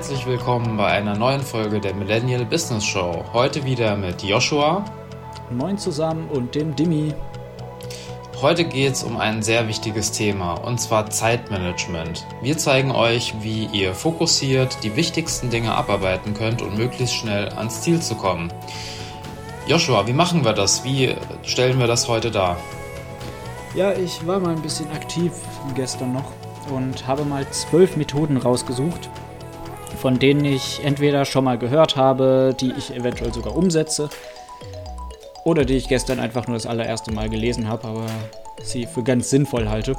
Herzlich willkommen bei einer neuen Folge der Millennial Business Show. Heute wieder mit Joshua. Moin zusammen und dem Dimi. Heute geht es um ein sehr wichtiges Thema und zwar Zeitmanagement. Wir zeigen euch, wie ihr fokussiert die wichtigsten Dinge abarbeiten könnt und möglichst schnell ans Ziel zu kommen. Joshua, wie machen wir das? Wie stellen wir das heute dar? Ja, ich war mal ein bisschen aktiv gestern noch und habe mal zwölf Methoden rausgesucht, von denen ich entweder schon mal gehört habe, die ich eventuell sogar umsetze, oder die ich gestern einfach nur das allererste Mal gelesen habe, aber sie für ganz sinnvoll halte.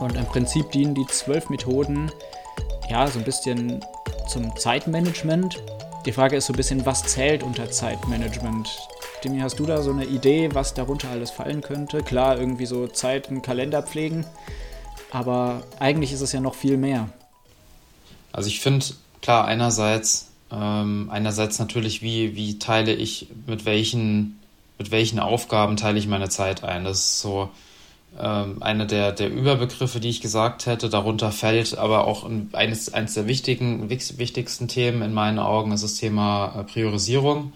Und im Prinzip dienen die zwölf Methoden ja so ein bisschen zum Zeitmanagement. Die Frage ist so ein bisschen, was zählt unter Zeitmanagement? Demi, hast du da so eine Idee, was darunter alles fallen könnte? Klar, irgendwie so Zeit, einen Kalender pflegen, aber eigentlich ist es ja noch viel mehr. Also ich finde, klar, einerseits, ähm, einerseits natürlich, wie, wie teile ich, mit welchen, mit welchen Aufgaben teile ich meine Zeit ein. Das ist so ähm, einer der, der Überbegriffe, die ich gesagt hätte. Darunter fällt aber auch eines, eines der wichtigen, wichtigsten Themen in meinen Augen ist das Thema äh, Priorisierung.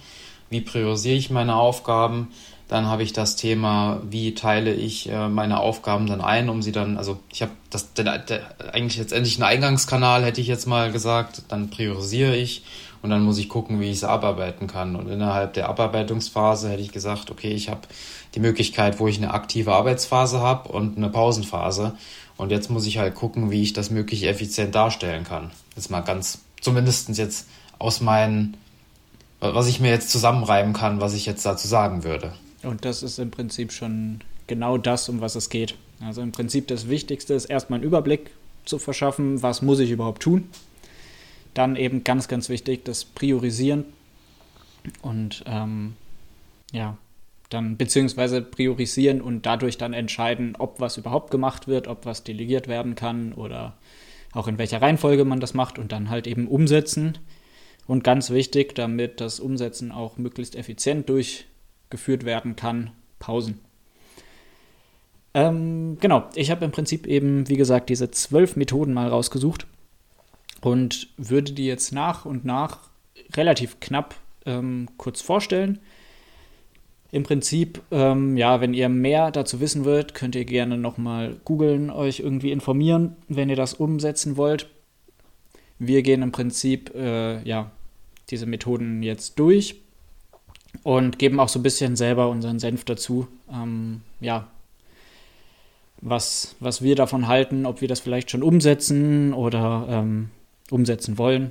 Wie priorisiere ich meine Aufgaben? Dann habe ich das Thema, wie teile ich äh, meine Aufgaben dann ein, um sie dann, also ich habe das der, der, eigentlich letztendlich einen Eingangskanal, hätte ich jetzt mal gesagt, dann priorisiere ich und dann muss ich gucken, wie ich es abarbeiten kann. Und innerhalb der Abarbeitungsphase hätte ich gesagt, okay, ich habe die Möglichkeit, wo ich eine aktive Arbeitsphase habe und eine Pausenphase. Und jetzt muss ich halt gucken, wie ich das möglichst effizient darstellen kann. Jetzt mal ganz, zumindest jetzt aus meinen, was ich mir jetzt zusammenreiben kann, was ich jetzt dazu sagen würde. Und das ist im Prinzip schon genau das, um was es geht. Also im Prinzip das Wichtigste ist erstmal einen Überblick zu verschaffen, was muss ich überhaupt tun. Dann eben ganz, ganz wichtig, das Priorisieren und ähm, ja, dann beziehungsweise priorisieren und dadurch dann entscheiden, ob was überhaupt gemacht wird, ob was delegiert werden kann oder auch in welcher Reihenfolge man das macht und dann halt eben umsetzen. Und ganz wichtig, damit das Umsetzen auch möglichst effizient durch geführt werden kann, Pausen. Ähm, genau, ich habe im Prinzip eben, wie gesagt, diese zwölf Methoden mal rausgesucht und würde die jetzt nach und nach relativ knapp ähm, kurz vorstellen. Im Prinzip, ähm, ja, wenn ihr mehr dazu wissen wollt, könnt ihr gerne nochmal googeln, euch irgendwie informieren, wenn ihr das umsetzen wollt. Wir gehen im Prinzip, äh, ja, diese Methoden jetzt durch und geben auch so ein bisschen selber unseren Senf dazu. Ähm, ja, was, was wir davon halten, ob wir das vielleicht schon umsetzen oder ähm, umsetzen wollen.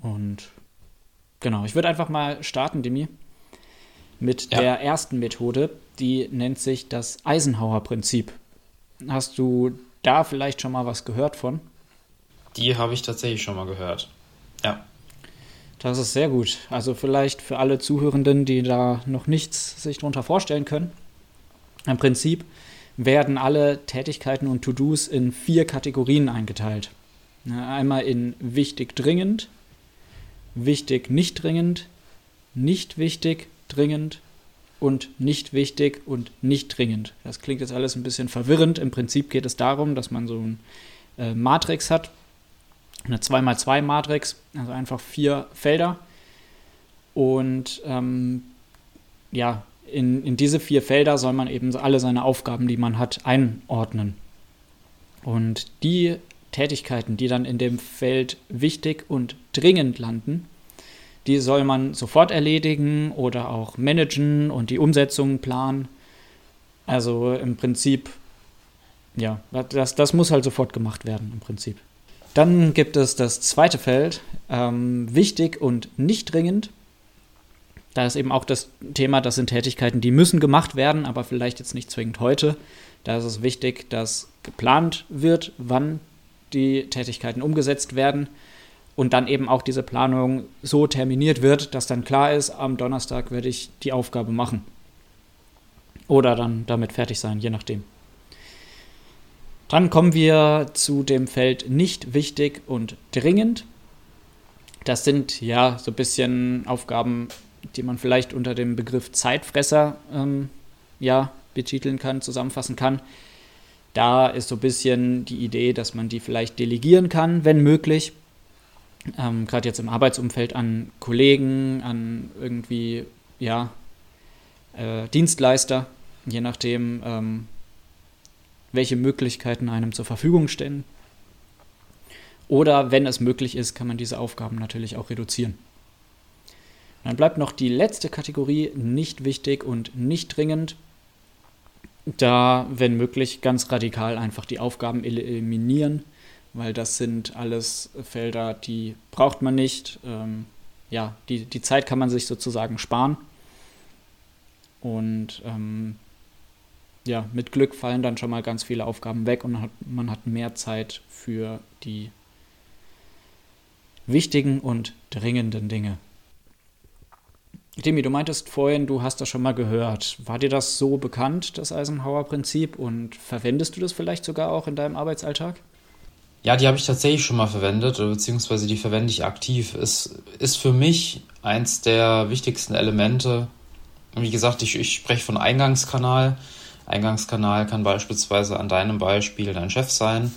Und genau, ich würde einfach mal starten, Demi, mit ja. der ersten Methode, die nennt sich das Eisenhower-Prinzip. Hast du da vielleicht schon mal was gehört von? Die habe ich tatsächlich schon mal gehört. Ja. Das ist sehr gut. Also vielleicht für alle Zuhörenden, die da noch nichts sich darunter vorstellen können. Im Prinzip werden alle Tätigkeiten und To-Dos in vier Kategorien eingeteilt. Einmal in wichtig dringend, wichtig nicht dringend, nicht wichtig dringend und nicht wichtig und nicht dringend. Das klingt jetzt alles ein bisschen verwirrend. Im Prinzip geht es darum, dass man so ein äh, Matrix hat, eine 2x2-Matrix, also einfach vier Felder. Und ähm, ja, in, in diese vier Felder soll man eben alle seine Aufgaben, die man hat, einordnen. Und die Tätigkeiten, die dann in dem Feld wichtig und dringend landen, die soll man sofort erledigen oder auch managen und die Umsetzung planen. Also im Prinzip, ja, das, das muss halt sofort gemacht werden, im Prinzip. Dann gibt es das zweite Feld, ähm, wichtig und nicht dringend. Da ist eben auch das Thema, das sind Tätigkeiten, die müssen gemacht werden, aber vielleicht jetzt nicht zwingend heute. Da ist es wichtig, dass geplant wird, wann die Tätigkeiten umgesetzt werden und dann eben auch diese Planung so terminiert wird, dass dann klar ist, am Donnerstag werde ich die Aufgabe machen. Oder dann damit fertig sein, je nachdem. Dann kommen wir zu dem Feld nicht wichtig und dringend. Das sind ja so ein bisschen Aufgaben, die man vielleicht unter dem Begriff Zeitfresser ähm, ja, betiteln kann, zusammenfassen kann. Da ist so ein bisschen die Idee, dass man die vielleicht delegieren kann, wenn möglich. Ähm, Gerade jetzt im Arbeitsumfeld an Kollegen, an irgendwie, ja, äh, Dienstleister, je nachdem, ähm, welche Möglichkeiten einem zur Verfügung stehen. Oder wenn es möglich ist, kann man diese Aufgaben natürlich auch reduzieren. Dann bleibt noch die letzte Kategorie, nicht wichtig und nicht dringend. Da, wenn möglich, ganz radikal einfach die Aufgaben eliminieren, weil das sind alles Felder, die braucht man nicht. Ähm, ja, die, die Zeit kann man sich sozusagen sparen. Und ähm, ja, mit Glück fallen dann schon mal ganz viele Aufgaben weg und man hat, man hat mehr Zeit für die wichtigen und dringenden Dinge. Demi, du meintest vorhin, du hast das schon mal gehört. War dir das so bekannt, das Eisenhower-Prinzip, und verwendest du das vielleicht sogar auch in deinem Arbeitsalltag? Ja, die habe ich tatsächlich schon mal verwendet, beziehungsweise die verwende ich aktiv. Es ist für mich eins der wichtigsten Elemente. Wie gesagt, ich, ich spreche von Eingangskanal. Eingangskanal kann beispielsweise an deinem Beispiel dein Chef sein.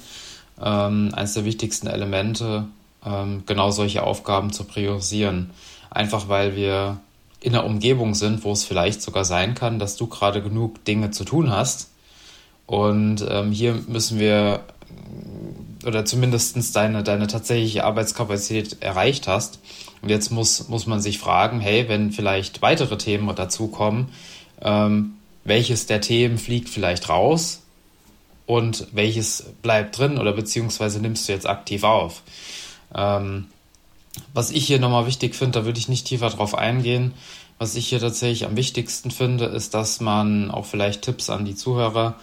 Ähm, eines der wichtigsten Elemente, ähm, genau solche Aufgaben zu priorisieren. Einfach weil wir in einer Umgebung sind, wo es vielleicht sogar sein kann, dass du gerade genug Dinge zu tun hast. Und ähm, hier müssen wir oder zumindest deine, deine tatsächliche Arbeitskapazität erreicht hast. Und jetzt muss, muss man sich fragen, hey, wenn vielleicht weitere Themen dazukommen, ähm, welches der Themen fliegt vielleicht raus und welches bleibt drin oder beziehungsweise nimmst du jetzt aktiv auf. Ähm, was ich hier nochmal wichtig finde, da würde ich nicht tiefer drauf eingehen. Was ich hier tatsächlich am wichtigsten finde, ist, dass man auch vielleicht Tipps an die Zuhörer,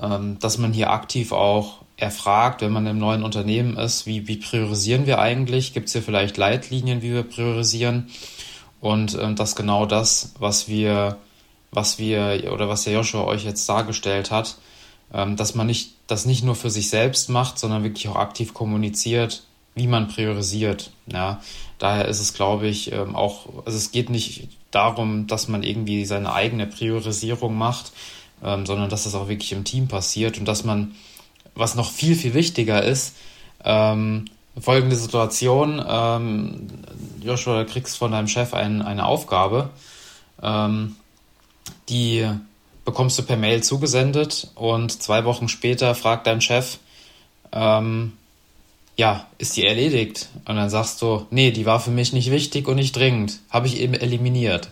ähm, dass man hier aktiv auch erfragt, wenn man im neuen Unternehmen ist, wie, wie priorisieren wir eigentlich? Gibt es hier vielleicht Leitlinien, wie wir priorisieren? Und ähm, dass genau das, was wir, was wir oder was der Joshua euch jetzt dargestellt hat, ähm, dass man nicht das nicht nur für sich selbst macht, sondern wirklich auch aktiv kommuniziert, wie man priorisiert. Ja, daher ist es, glaube ich, ähm, auch, also es geht nicht darum, dass man irgendwie seine eigene Priorisierung macht, ähm, sondern dass das auch wirklich im Team passiert und dass man, was noch viel, viel wichtiger ist, folgende Situation, ähm, Joshua, du kriegst von deinem Chef ein, eine Aufgabe, ähm, die bekommst du per Mail zugesendet und zwei Wochen später fragt dein Chef, ähm, ja, ist die erledigt? Und dann sagst du, nee, die war für mich nicht wichtig und nicht dringend. Habe ich eben eliminiert.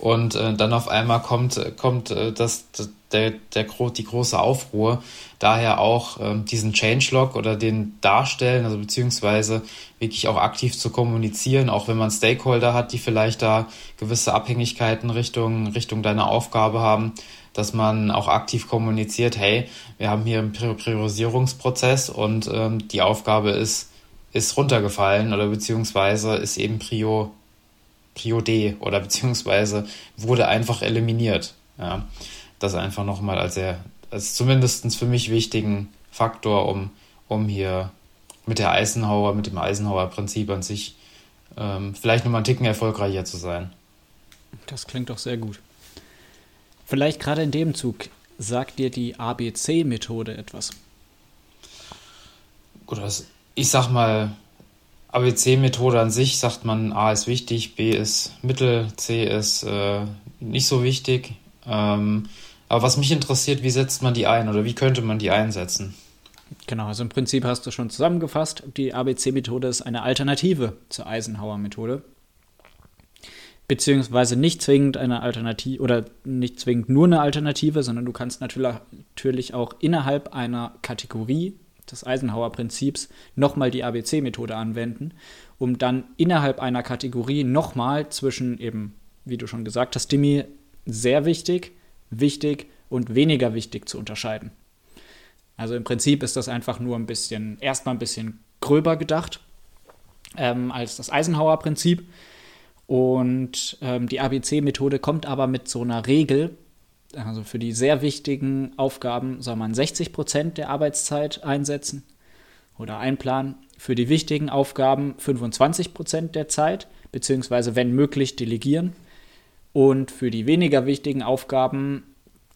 Und äh, dann auf einmal kommt, kommt äh, das, der, der, die große Aufruhr. Daher auch ähm, diesen Changelog oder den darstellen, also beziehungsweise wirklich auch aktiv zu kommunizieren, auch wenn man Stakeholder hat, die vielleicht da gewisse Abhängigkeiten Richtung, Richtung deiner Aufgabe haben, dass man auch aktiv kommuniziert, hey, wir haben hier einen Priorisierungsprozess und ähm, die Aufgabe ist, ist runtergefallen oder beziehungsweise ist eben Prio, Prio D oder beziehungsweise wurde einfach eliminiert. Ja, das einfach nochmal als, als zumindest für mich wichtigen Faktor, um, um hier mit der Eisenhower, mit dem Eisenhower-Prinzip an sich ähm, vielleicht nochmal einen Ticken erfolgreicher zu sein. Das klingt doch sehr gut. Vielleicht gerade in dem Zug sagt dir die ABC-Methode etwas. Gut, also ich sag mal, ABC-Methode an sich sagt man, A ist wichtig, B ist mittel, C ist äh, nicht so wichtig. Ähm, aber was mich interessiert, wie setzt man die ein oder wie könnte man die einsetzen? Genau, also im Prinzip hast du schon zusammengefasst, die ABC-Methode ist eine Alternative zur Eisenhower-Methode beziehungsweise nicht zwingend eine Alternative oder nicht zwingend nur eine Alternative, sondern du kannst natürlich auch innerhalb einer Kategorie des Eisenhower-Prinzips nochmal die ABC-Methode anwenden, um dann innerhalb einer Kategorie nochmal zwischen eben, wie du schon gesagt hast, Dimi, sehr wichtig, wichtig und weniger wichtig zu unterscheiden. Also im Prinzip ist das einfach nur ein bisschen, erstmal ein bisschen gröber gedacht ähm, als das Eisenhower-Prinzip und ähm, die ABC-Methode kommt aber mit so einer Regel. Also für die sehr wichtigen Aufgaben soll man 60 Prozent der Arbeitszeit einsetzen oder einplanen. Für die wichtigen Aufgaben 25 Prozent der Zeit, beziehungsweise wenn möglich delegieren. Und für die weniger wichtigen Aufgaben,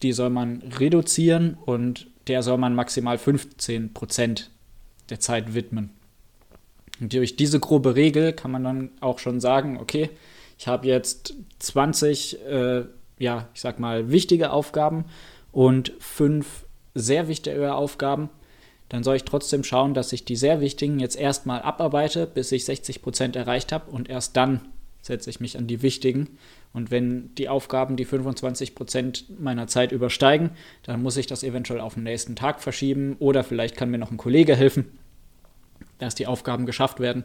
die soll man reduzieren und der soll man maximal 15 Prozent der Zeit widmen. Und durch diese grobe Regel kann man dann auch schon sagen, okay, ich habe jetzt 20, äh, ja, ich sag mal, wichtige Aufgaben und fünf sehr wichtige Aufgaben. Dann soll ich trotzdem schauen, dass ich die sehr wichtigen jetzt erstmal abarbeite, bis ich 60 Prozent erreicht habe und erst dann setze ich mich an die wichtigen. Und wenn die Aufgaben die 25 Prozent meiner Zeit übersteigen, dann muss ich das eventuell auf den nächsten Tag verschieben oder vielleicht kann mir noch ein Kollege helfen, dass die Aufgaben geschafft werden.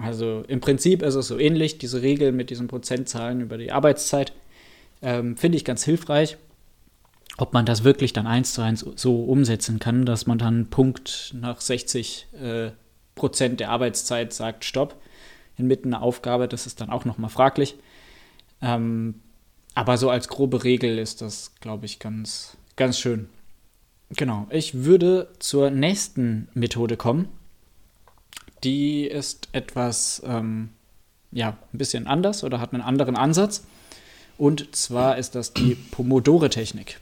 Also im Prinzip ist es so ähnlich, diese Regel mit diesen Prozentzahlen über die Arbeitszeit ähm, finde ich ganz hilfreich. Ob man das wirklich dann eins zu eins so umsetzen kann, dass man dann Punkt nach 60 äh, Prozent der Arbeitszeit sagt, stopp, inmitten einer Aufgabe, das ist dann auch nochmal fraglich. Ähm, aber so als grobe Regel ist das, glaube ich, ganz, ganz schön. Genau, ich würde zur nächsten Methode kommen. Die ist etwas, ähm, ja, ein bisschen anders oder hat einen anderen Ansatz. Und zwar ist das die Pomodore-Technik.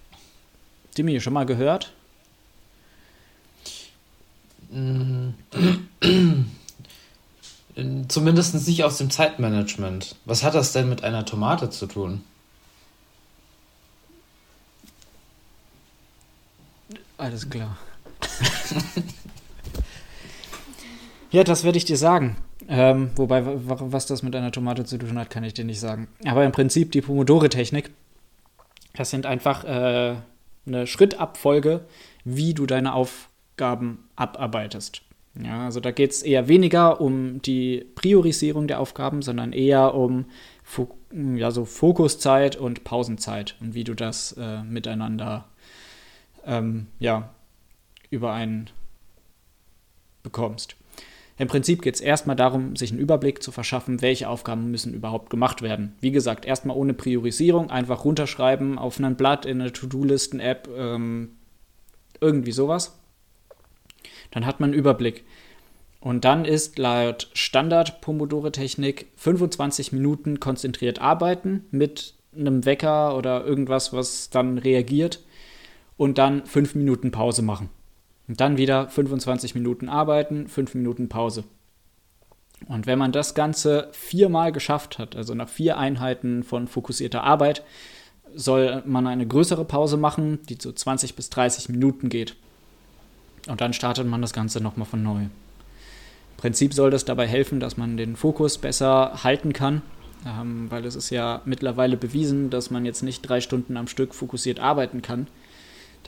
Die mir schon mal gehört? Zumindest nicht aus dem Zeitmanagement. Was hat das denn mit einer Tomate zu tun? Alles klar. ja, das werde ich dir sagen. Ähm, wobei, was das mit einer Tomate zu tun hat, kann ich dir nicht sagen. Aber im Prinzip die Pomodore-Technik, das sind einfach äh, eine Schrittabfolge, wie du deine Aufgaben abarbeitest. Ja, also da geht es eher weniger um die Priorisierung der Aufgaben, sondern eher um Fo ja, so Fokuszeit und Pausenzeit und wie du das äh, miteinander ähm, ja, überein bekommst. Im Prinzip geht es erstmal darum, sich einen Überblick zu verschaffen, welche Aufgaben müssen überhaupt gemacht werden. Wie gesagt, erstmal ohne Priorisierung, einfach runterschreiben auf ein Blatt in eine To-Do-Listen-App, ähm, irgendwie sowas. Dann hat man einen Überblick. Und dann ist laut Standard-Pomodore-Technik 25 Minuten konzentriert arbeiten mit einem Wecker oder irgendwas, was dann reagiert und dann 5 Minuten Pause machen. Und dann wieder 25 Minuten arbeiten, 5 Minuten Pause. Und wenn man das Ganze viermal geschafft hat, also nach vier Einheiten von fokussierter Arbeit, soll man eine größere Pause machen, die so 20 bis 30 Minuten geht. Und dann startet man das Ganze nochmal von neu. Im Prinzip soll das dabei helfen, dass man den Fokus besser halten kann, ähm, weil es ist ja mittlerweile bewiesen, dass man jetzt nicht drei Stunden am Stück fokussiert arbeiten kann.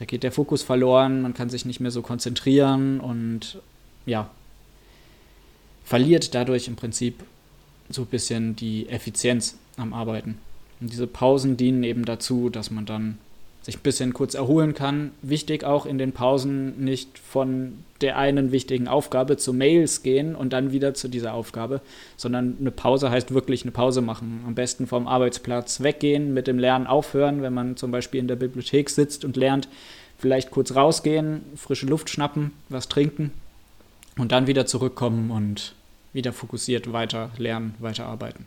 Da geht der Fokus verloren, man kann sich nicht mehr so konzentrieren und ja, verliert dadurch im Prinzip so ein bisschen die Effizienz am Arbeiten. Und diese Pausen dienen eben dazu, dass man dann sich ein bisschen kurz erholen kann. Wichtig auch in den Pausen nicht von der einen wichtigen Aufgabe zu Mails gehen und dann wieder zu dieser Aufgabe, sondern eine Pause heißt wirklich eine Pause machen. Am besten vom Arbeitsplatz weggehen, mit dem Lernen aufhören, wenn man zum Beispiel in der Bibliothek sitzt und lernt, vielleicht kurz rausgehen, frische Luft schnappen, was trinken und dann wieder zurückkommen und wieder fokussiert weiter lernen, weiter arbeiten.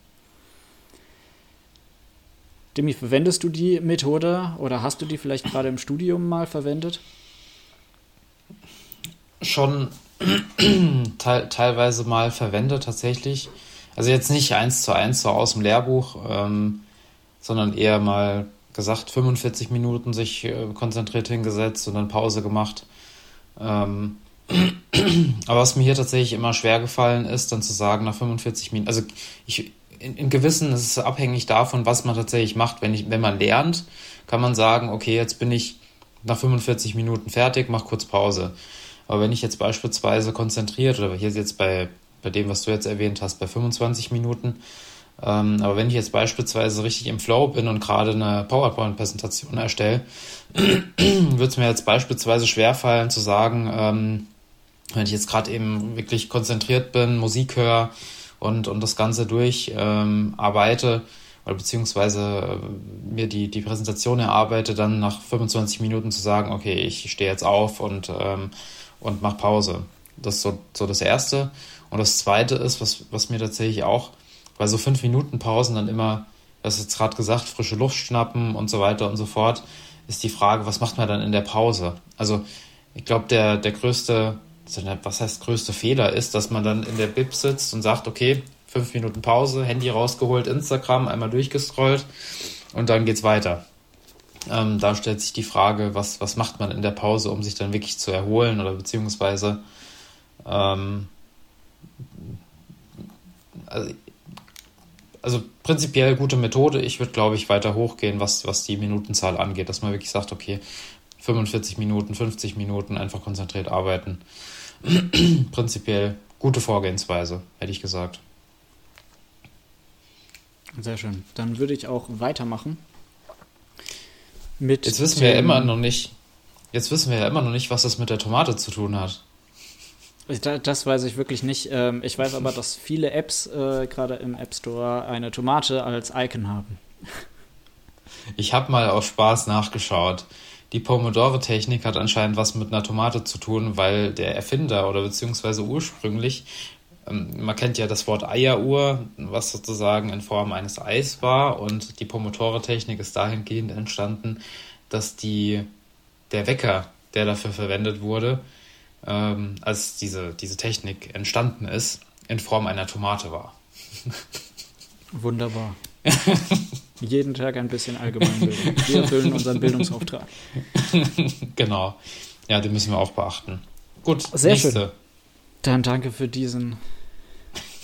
Demi, verwendest du die Methode oder hast du die vielleicht gerade im Studium mal verwendet? Schon te teilweise mal verwendet tatsächlich. Also jetzt nicht eins zu eins so aus dem Lehrbuch, ähm, sondern eher mal gesagt 45 Minuten sich äh, konzentriert hingesetzt und dann Pause gemacht. Ähm, aber was mir hier tatsächlich immer schwer gefallen ist, dann zu sagen nach 45 Minuten, also ich, in, in gewissen ist es abhängig davon, was man tatsächlich macht. Wenn, ich, wenn man lernt, kann man sagen, okay, jetzt bin ich nach 45 Minuten fertig, mach kurz Pause. Aber wenn ich jetzt beispielsweise konzentriert, oder hier jetzt bei, bei dem, was du jetzt erwähnt hast, bei 25 Minuten, ähm, aber wenn ich jetzt beispielsweise richtig im Flow bin und gerade eine PowerPoint-Präsentation erstelle, würde es mir jetzt beispielsweise schwerfallen zu sagen, ähm, wenn ich jetzt gerade eben wirklich konzentriert bin, Musik höre, und, und das Ganze durcharbeite ähm, oder beziehungsweise äh, mir die, die Präsentation erarbeite, dann nach 25 Minuten zu sagen, okay, ich stehe jetzt auf und, ähm, und mache Pause. Das ist so, so das Erste. Und das Zweite ist, was, was mir tatsächlich auch bei so 5 Minuten Pausen dann immer, das ist jetzt gerade gesagt, frische Luft schnappen und so weiter und so fort, ist die Frage, was macht man dann in der Pause? Also ich glaube, der, der größte, was heißt größte Fehler ist, dass man dann in der Bib sitzt und sagt, okay, fünf Minuten Pause, Handy rausgeholt, Instagram einmal durchgescrollt und dann geht's weiter. Ähm, da stellt sich die Frage, was, was macht man in der Pause, um sich dann wirklich zu erholen oder beziehungsweise ähm, also, also, prinzipiell gute Methode. Ich würde, glaube ich, weiter hochgehen, was, was die Minutenzahl angeht, dass man wirklich sagt, okay, 45 Minuten, 50 Minuten einfach konzentriert arbeiten. prinzipiell gute Vorgehensweise, hätte ich gesagt. Sehr schön. Dann würde ich auch weitermachen. Mit jetzt wissen wir ja immer noch nicht, jetzt wissen wir ja immer noch nicht, was das mit der Tomate zu tun hat. Das weiß ich wirklich nicht. Ähm, ich weiß aber, dass viele Apps äh, gerade im App Store eine Tomate als Icon haben. Ich habe mal aus Spaß nachgeschaut. Die Pomodoro-Technik hat anscheinend was mit einer Tomate zu tun, weil der Erfinder oder beziehungsweise ursprünglich, ähm, man kennt ja das Wort Eieruhr, was sozusagen in Form eines Eis war und die Pomodoro-Technik ist dahingehend entstanden, dass die, der Wecker, der dafür verwendet wurde, ähm, als diese, diese Technik entstanden ist, in Form einer Tomate war. Wunderbar. Jeden Tag ein bisschen Allgemeinbildung. Wir erfüllen unseren Bildungsauftrag. genau. Ja, den müssen wir auch beachten. Gut, sehr nächste. schön. Dann danke für diesen,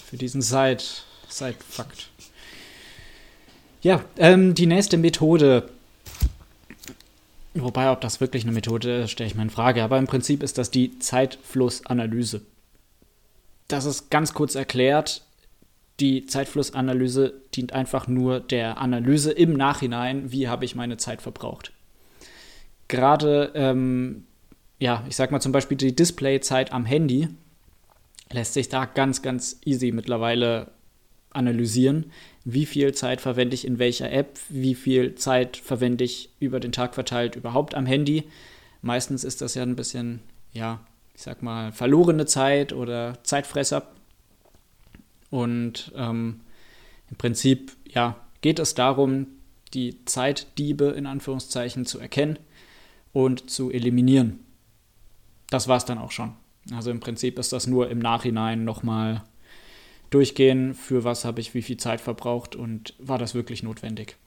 für diesen Side, Side-Fakt. Ja, ähm, die nächste Methode Wobei, ob das wirklich eine Methode ist, stelle ich mir in Frage. Aber im Prinzip ist das die Zeitflussanalyse. Das ist ganz kurz erklärt. Die Zeitflussanalyse dient einfach nur der Analyse im Nachhinein, wie habe ich meine Zeit verbraucht. Gerade, ähm, ja, ich sag mal zum Beispiel die Displayzeit am Handy lässt sich da ganz, ganz easy mittlerweile analysieren, wie viel Zeit verwende ich in welcher App, wie viel Zeit verwende ich über den Tag verteilt überhaupt am Handy. Meistens ist das ja ein bisschen, ja, ich sag mal, verlorene Zeit oder Zeitfresser. Und ähm, im Prinzip, ja, geht es darum, die Zeitdiebe in Anführungszeichen zu erkennen und zu eliminieren. Das war es dann auch schon. Also im Prinzip ist das nur im Nachhinein nochmal durchgehen, für was habe ich wie viel Zeit verbraucht und war das wirklich notwendig.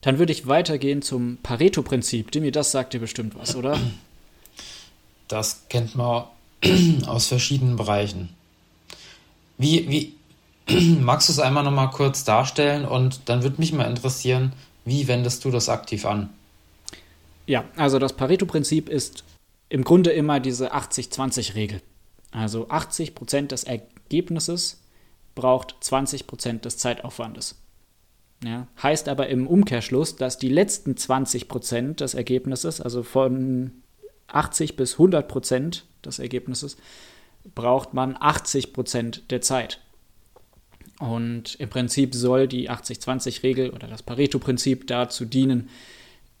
Dann würde ich weitergehen zum Pareto-Prinzip. Dimi, das sagt dir bestimmt was, oder? Das kennt man aus verschiedenen Bereichen. Wie, wie magst du es einmal nochmal kurz darstellen und dann würde mich mal interessieren, wie wendest du das aktiv an? Ja, also das Pareto-Prinzip ist im Grunde immer diese 80-20-Regel. Also 80% des Ergebnisses braucht 20% des Zeitaufwandes. Ja, heißt aber im Umkehrschluss, dass die letzten 20% des Ergebnisses, also von 80 bis 100% des Ergebnisses, braucht man 80% der Zeit. Und im Prinzip soll die 80-20-Regel oder das Pareto-Prinzip dazu dienen,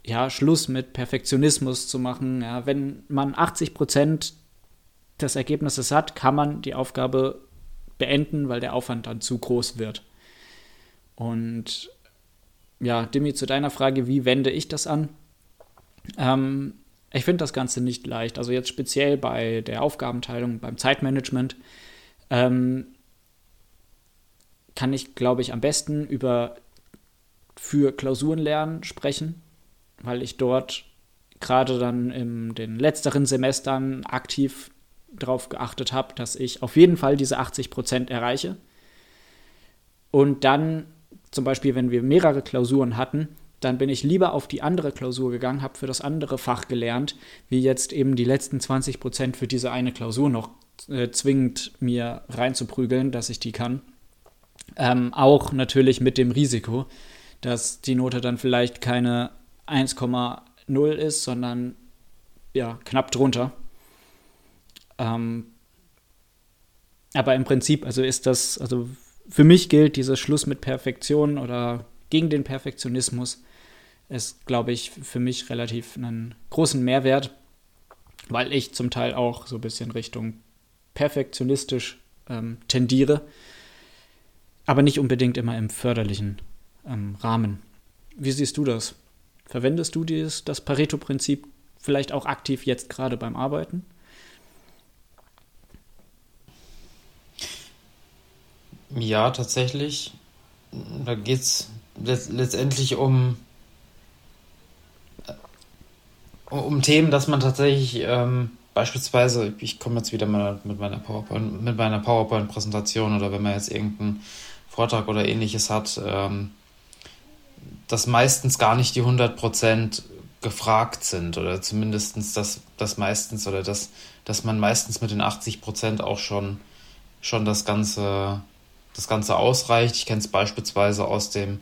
ja, Schluss mit Perfektionismus zu machen. Ja, wenn man 80% des Ergebnisses hat, kann man die Aufgabe beenden, weil der Aufwand dann zu groß wird. Und ja, Dimi, zu deiner Frage, wie wende ich das an? Ähm, ich finde das Ganze nicht leicht. Also jetzt speziell bei der Aufgabenteilung, beim Zeitmanagement, ähm, kann ich, glaube ich, am besten über für Klausurenlernen sprechen, weil ich dort gerade dann in den letzteren Semestern aktiv darauf geachtet habe, dass ich auf jeden Fall diese 80 Prozent erreiche. Und dann, zum Beispiel, wenn wir mehrere Klausuren hatten, dann bin ich lieber auf die andere Klausur gegangen, habe für das andere Fach gelernt, wie jetzt eben die letzten 20 Prozent für diese eine Klausur noch äh, zwingend mir reinzuprügeln, dass ich die kann. Ähm, auch natürlich mit dem Risiko, dass die Note dann vielleicht keine 1,0 ist, sondern ja, knapp drunter. Ähm, aber im Prinzip, also ist das, also für mich gilt dieser Schluss mit Perfektion oder gegen den Perfektionismus ist, glaube ich, für mich relativ einen großen Mehrwert, weil ich zum Teil auch so ein bisschen Richtung perfektionistisch ähm, tendiere, aber nicht unbedingt immer im förderlichen ähm, Rahmen. Wie siehst du das? Verwendest du dieses, das Pareto-Prinzip vielleicht auch aktiv jetzt gerade beim Arbeiten? Ja, tatsächlich. Da geht es letztendlich um, um Themen, dass man tatsächlich ähm, beispielsweise, ich komme jetzt wieder mal mit meiner PowerPoint, mit meiner PowerPoint-Präsentation oder wenn man jetzt irgendeinen Vortrag oder ähnliches hat, ähm, dass meistens gar nicht die 100% gefragt sind oder zumindest dass das meistens oder dass, dass man meistens mit den 80% auch schon, schon das Ganze das Ganze ausreicht. Ich kenne es beispielsweise aus dem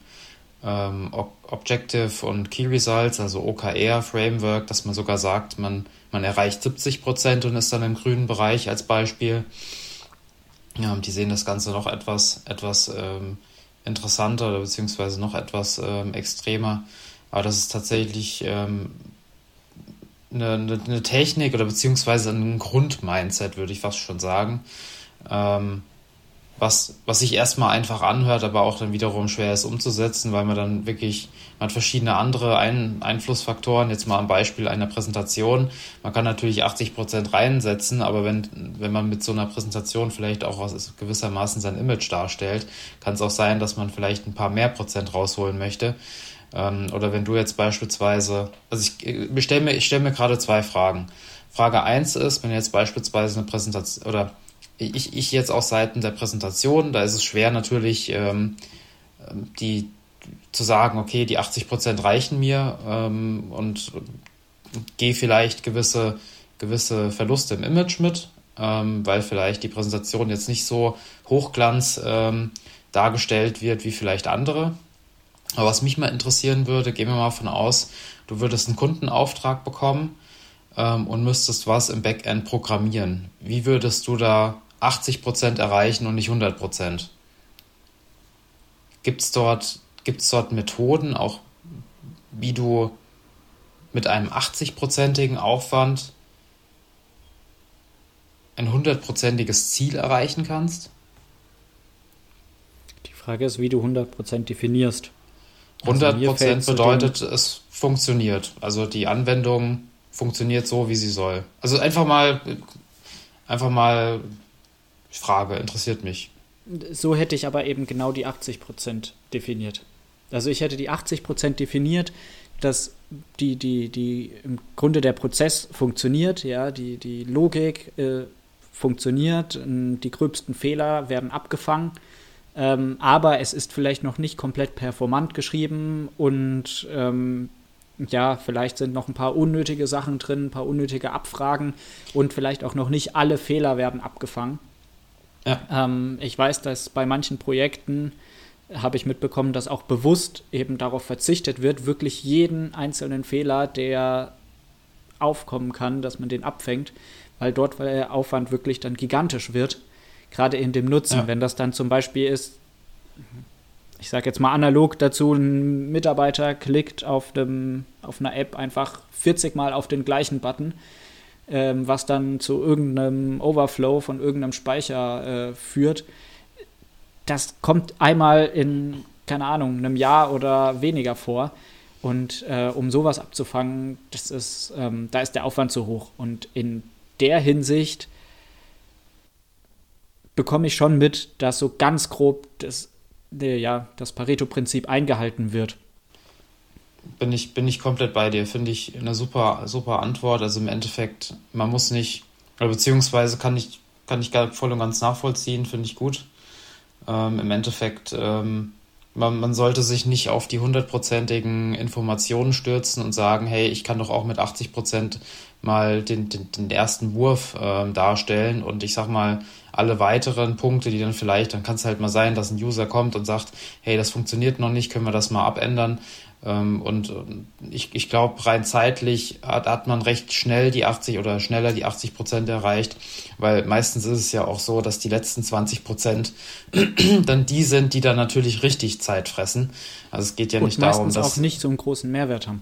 ähm, Objective und Key Results, also OKR Framework, dass man sogar sagt, man, man erreicht 70 Prozent und ist dann im grünen Bereich als Beispiel. Ja, die sehen das Ganze noch etwas, etwas ähm, interessanter oder beziehungsweise noch etwas ähm, extremer. Aber das ist tatsächlich ähm, eine, eine, Technik oder beziehungsweise ein Grundmindset, würde ich fast schon sagen. Ähm, was, was sich erstmal einfach anhört, aber auch dann wiederum schwer ist umzusetzen, weil man dann wirklich, man hat verschiedene andere Ein Einflussfaktoren. Jetzt mal am Beispiel einer Präsentation. Man kann natürlich 80 Prozent reinsetzen, aber wenn, wenn man mit so einer Präsentation vielleicht auch aus gewissermaßen sein Image darstellt, kann es auch sein, dass man vielleicht ein paar mehr Prozent rausholen möchte. Ähm, oder wenn du jetzt beispielsweise, also ich, ich stelle mir, stell mir gerade zwei Fragen. Frage eins ist, wenn jetzt beispielsweise eine Präsentation oder ich, ich jetzt aus Seiten der Präsentation, da ist es schwer natürlich, ähm, die zu sagen, okay, die 80 Prozent reichen mir ähm, und gehe vielleicht gewisse, gewisse Verluste im Image mit, ähm, weil vielleicht die Präsentation jetzt nicht so hochglanz ähm, dargestellt wird wie vielleicht andere. Aber was mich mal interessieren würde, gehen wir mal von aus, du würdest einen Kundenauftrag bekommen ähm, und müsstest was im Backend programmieren. Wie würdest du da 80 Prozent erreichen und nicht 100 Prozent. Gibt es dort, gibt's dort Methoden, auch wie du mit einem 80-prozentigen Aufwand ein 100-prozentiges Ziel erreichen kannst? Die Frage ist, wie du 100% definierst. 100% also bedeutet, es funktioniert. Also die Anwendung funktioniert so, wie sie soll. Also einfach mal, einfach mal Frage, interessiert mich. So hätte ich aber eben genau die 80% definiert. Also ich hätte die 80% definiert, dass die, die, die im Grunde der Prozess funktioniert, ja, die, die Logik äh, funktioniert, die gröbsten Fehler werden abgefangen, ähm, aber es ist vielleicht noch nicht komplett performant geschrieben und ähm, ja, vielleicht sind noch ein paar unnötige Sachen drin, ein paar unnötige Abfragen und vielleicht auch noch nicht alle Fehler werden abgefangen. Ja. Ähm, ich weiß, dass bei manchen Projekten habe ich mitbekommen, dass auch bewusst eben darauf verzichtet wird, wirklich jeden einzelnen Fehler, der aufkommen kann, dass man den abfängt, weil dort der Aufwand wirklich dann gigantisch wird, gerade in dem Nutzen. Ja. Wenn das dann zum Beispiel ist, ich sage jetzt mal analog dazu, ein Mitarbeiter klickt auf, dem, auf einer App einfach 40 Mal auf den gleichen Button, ähm, was dann zu irgendeinem Overflow von irgendeinem Speicher äh, führt. Das kommt einmal in, keine Ahnung, einem Jahr oder weniger vor. Und äh, um sowas abzufangen, das ist, ähm, da ist der Aufwand zu hoch. Und in der Hinsicht bekomme ich schon mit, dass so ganz grob das, ja, das Pareto-Prinzip eingehalten wird bin ich, bin ich komplett bei dir. Finde ich eine super, super Antwort. Also im Endeffekt, man muss nicht, beziehungsweise kann ich, kann ich voll und ganz nachvollziehen, finde ich gut. Ähm, Im Endeffekt, ähm, man, man sollte sich nicht auf die hundertprozentigen Informationen stürzen und sagen, hey, ich kann doch auch mit 80 Prozent mal den, den, den ersten Wurf äh, darstellen und ich sag mal, alle weiteren Punkte, die dann vielleicht, dann kann es halt mal sein, dass ein User kommt und sagt, hey, das funktioniert noch nicht, können wir das mal abändern. Ähm, und ich, ich glaube, rein zeitlich hat, hat man recht schnell die 80 oder schneller die 80 Prozent erreicht, weil meistens ist es ja auch so, dass die letzten 20 Prozent dann die sind, die dann natürlich richtig Zeit fressen. Also es geht ja und nicht darum, dass. auch nicht so einen großen Mehrwert haben.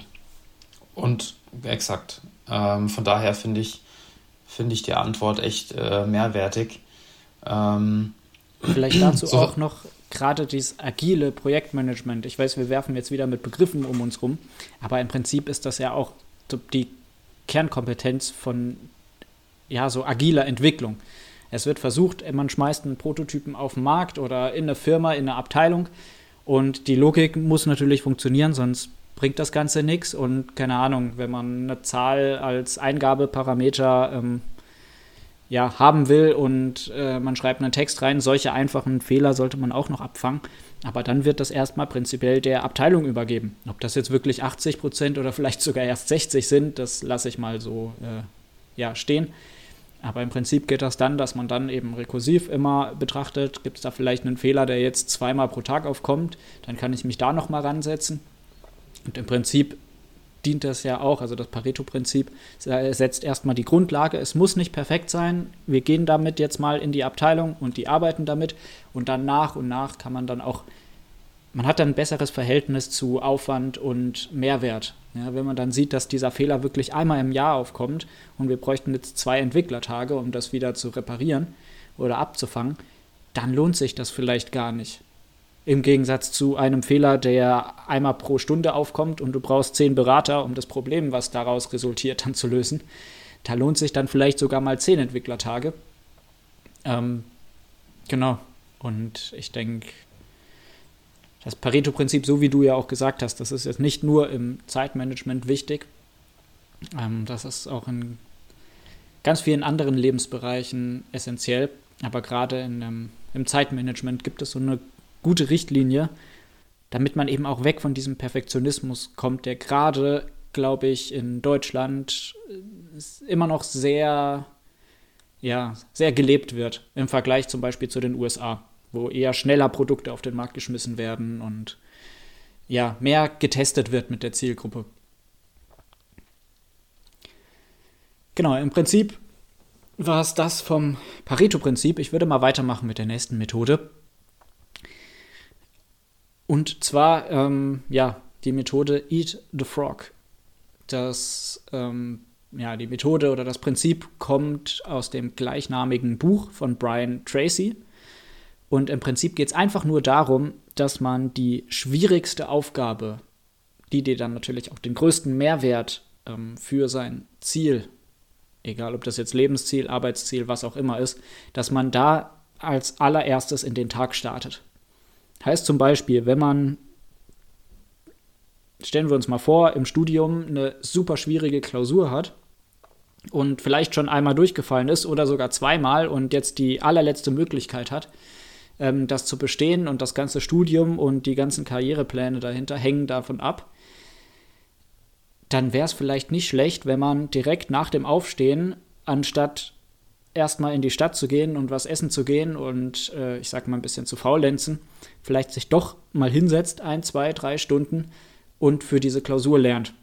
Und exakt. Ähm, von daher finde ich, finde ich die Antwort echt äh, mehrwertig. Ähm, Vielleicht dazu so. auch noch gerade dieses agile Projektmanagement, ich weiß, wir werfen jetzt wieder mit Begriffen um uns rum, aber im Prinzip ist das ja auch die Kernkompetenz von ja, so agiler Entwicklung. Es wird versucht, man schmeißt einen Prototypen auf den Markt oder in eine Firma, in eine Abteilung und die Logik muss natürlich funktionieren, sonst bringt das Ganze nichts. Und keine Ahnung, wenn man eine Zahl als Eingabeparameter ähm, ja, haben will und äh, man schreibt einen Text rein, solche einfachen Fehler sollte man auch noch abfangen. Aber dann wird das erstmal prinzipiell der Abteilung übergeben. Ob das jetzt wirklich 80 Prozent oder vielleicht sogar erst 60 sind, das lasse ich mal so äh, ja, stehen. Aber im Prinzip geht das dann, dass man dann eben rekursiv immer betrachtet, gibt es da vielleicht einen Fehler, der jetzt zweimal pro Tag aufkommt, dann kann ich mich da nochmal ransetzen. Und im Prinzip dient das ja auch, also das Pareto-Prinzip setzt erstmal die Grundlage. Es muss nicht perfekt sein. Wir gehen damit jetzt mal in die Abteilung und die arbeiten damit. Und dann nach und nach kann man dann auch, man hat dann ein besseres Verhältnis zu Aufwand und Mehrwert. Ja, wenn man dann sieht, dass dieser Fehler wirklich einmal im Jahr aufkommt und wir bräuchten jetzt zwei Entwicklertage, um das wieder zu reparieren oder abzufangen, dann lohnt sich das vielleicht gar nicht. Im Gegensatz zu einem Fehler, der einmal pro Stunde aufkommt und du brauchst zehn Berater, um das Problem, was daraus resultiert, dann zu lösen. Da lohnt sich dann vielleicht sogar mal zehn Entwicklertage. Ähm, genau. Und ich denke, das Pareto-Prinzip, so wie du ja auch gesagt hast, das ist jetzt nicht nur im Zeitmanagement wichtig. Ähm, das ist auch in ganz vielen anderen Lebensbereichen essentiell. Aber gerade in, im Zeitmanagement gibt es so eine gute Richtlinie, damit man eben auch weg von diesem Perfektionismus kommt, der gerade, glaube ich, in Deutschland äh, immer noch sehr, ja, sehr gelebt wird im Vergleich zum Beispiel zu den USA, wo eher schneller Produkte auf den Markt geschmissen werden und ja, mehr getestet wird mit der Zielgruppe. Genau, im Prinzip war es das vom Pareto-Prinzip. Ich würde mal weitermachen mit der nächsten Methode. Und zwar, ähm, ja, die Methode Eat the Frog. Das, ähm, ja, die Methode oder das Prinzip kommt aus dem gleichnamigen Buch von Brian Tracy. Und im Prinzip geht es einfach nur darum, dass man die schwierigste Aufgabe, die dir dann natürlich auch den größten Mehrwert ähm, für sein Ziel, egal ob das jetzt Lebensziel, Arbeitsziel, was auch immer ist, dass man da als allererstes in den Tag startet. Heißt zum Beispiel, wenn man, stellen wir uns mal vor, im Studium eine super schwierige Klausur hat und vielleicht schon einmal durchgefallen ist oder sogar zweimal und jetzt die allerletzte Möglichkeit hat, ähm, das zu bestehen und das ganze Studium und die ganzen Karrierepläne dahinter hängen davon ab, dann wäre es vielleicht nicht schlecht, wenn man direkt nach dem Aufstehen, anstatt erstmal in die Stadt zu gehen und was essen zu gehen und äh, ich sag mal ein bisschen zu faulenzen, vielleicht sich doch mal hinsetzt, ein, zwei, drei Stunden und für diese Klausur lernt.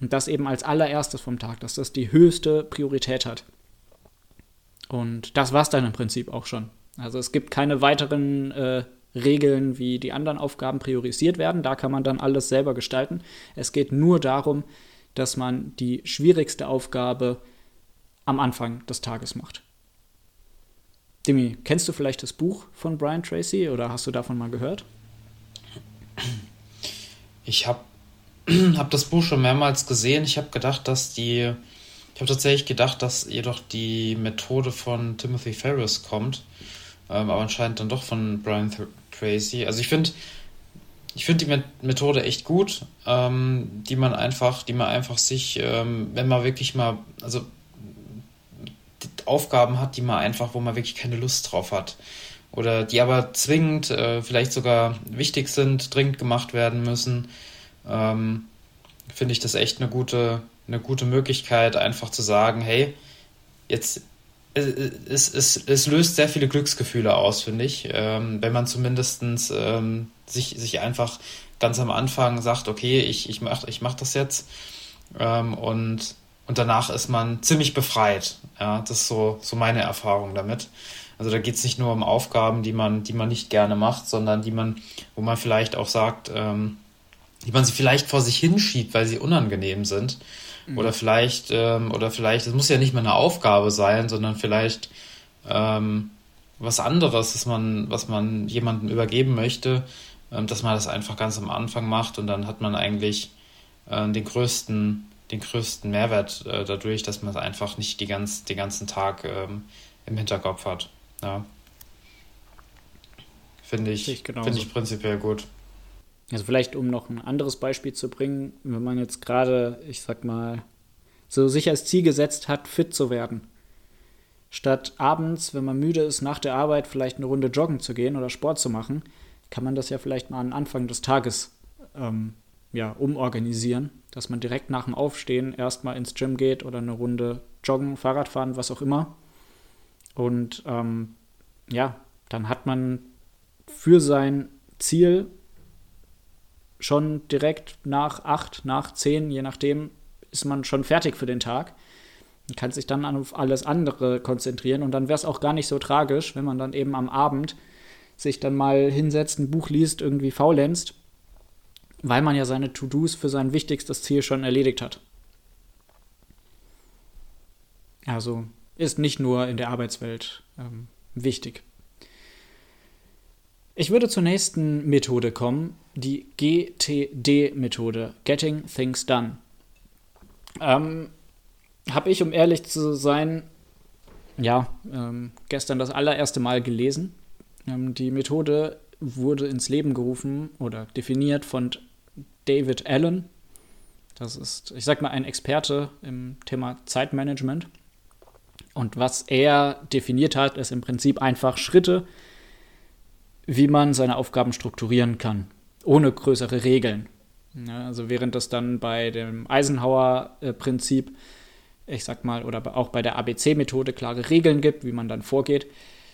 Und das eben als allererstes vom Tag, dass das die höchste Priorität hat. Und das war es dann im Prinzip auch schon. Also es gibt keine weiteren äh, Regeln, wie die anderen Aufgaben priorisiert werden. Da kann man dann alles selber gestalten. Es geht nur darum, dass man die schwierigste Aufgabe am Anfang des Tages macht. Demi, kennst du vielleicht das Buch von Brian Tracy oder hast du davon mal gehört? Ich habe hab das Buch schon mehrmals gesehen. Ich habe gedacht, dass die. Ich habe tatsächlich gedacht, dass jedoch die Methode von Timothy Ferris kommt. Ähm, aber anscheinend dann doch von Brian Tracy. Also ich finde. Ich finde die Methode echt gut, ähm, die man einfach, die man einfach sich, ähm, wenn man wirklich mal, also Aufgaben hat, die man einfach, wo man wirklich keine Lust drauf hat. Oder die aber zwingend, äh, vielleicht sogar wichtig sind, dringend gemacht werden müssen, ähm, finde ich das echt eine gute, eine gute Möglichkeit, einfach zu sagen, hey, jetzt es, es, es, es löst sehr viele Glücksgefühle aus, finde ich, ähm, wenn man zumindest ähm, sich, sich einfach ganz am Anfang sagt, okay, ich, ich mache ich mach das jetzt ähm, und und danach ist man ziemlich befreit. Ja, das ist so, so meine Erfahrung damit. Also da geht es nicht nur um Aufgaben, die man, die man nicht gerne macht, sondern die man, wo man vielleicht auch sagt, ähm, die man sie vielleicht vor sich hinschiebt, weil sie unangenehm sind. Mhm. Oder vielleicht, ähm, oder vielleicht, es muss ja nicht mal eine Aufgabe sein, sondern vielleicht, ähm, was anderes, dass man, was man jemandem übergeben möchte, ähm, dass man das einfach ganz am Anfang macht und dann hat man eigentlich äh, den größten, den größten Mehrwert äh, dadurch, dass man es einfach nicht die ganz, den ganzen Tag ähm, im Hinterkopf hat. Ja. Finde ich, finde ich prinzipiell gut. Also vielleicht, um noch ein anderes Beispiel zu bringen, wenn man jetzt gerade, ich sag mal, so sich als Ziel gesetzt hat, fit zu werden. Statt abends, wenn man müde ist, nach der Arbeit vielleicht eine Runde joggen zu gehen oder Sport zu machen, kann man das ja vielleicht mal am Anfang des Tages ähm, ja, umorganisieren, dass man direkt nach dem Aufstehen erstmal ins Gym geht oder eine Runde joggen, Fahrrad fahren, was auch immer. Und ähm, ja, dann hat man für sein Ziel schon direkt nach acht, nach zehn, je nachdem, ist man schon fertig für den Tag. Man kann sich dann auf alles andere konzentrieren und dann wäre es auch gar nicht so tragisch, wenn man dann eben am Abend sich dann mal hinsetzt, ein Buch liest, irgendwie faulenzt, weil man ja seine To-Dos für sein wichtigstes Ziel schon erledigt hat. Also ist nicht nur in der Arbeitswelt ähm, wichtig. Ich würde zur nächsten Methode kommen, die GTD-Methode, Getting Things Done. Ähm, Habe ich, um ehrlich zu sein, ja, ähm, gestern das allererste Mal gelesen. Ähm, die Methode wurde ins Leben gerufen oder definiert von David Allen. Das ist, ich sag mal, ein Experte im Thema Zeitmanagement. Und was er definiert hat, ist im Prinzip einfach Schritte, wie man seine Aufgaben strukturieren kann, ohne größere Regeln. Ja, also während es dann bei dem Eisenhower-Prinzip, ich sag mal, oder auch bei der ABC-Methode klare Regeln gibt, wie man dann vorgeht,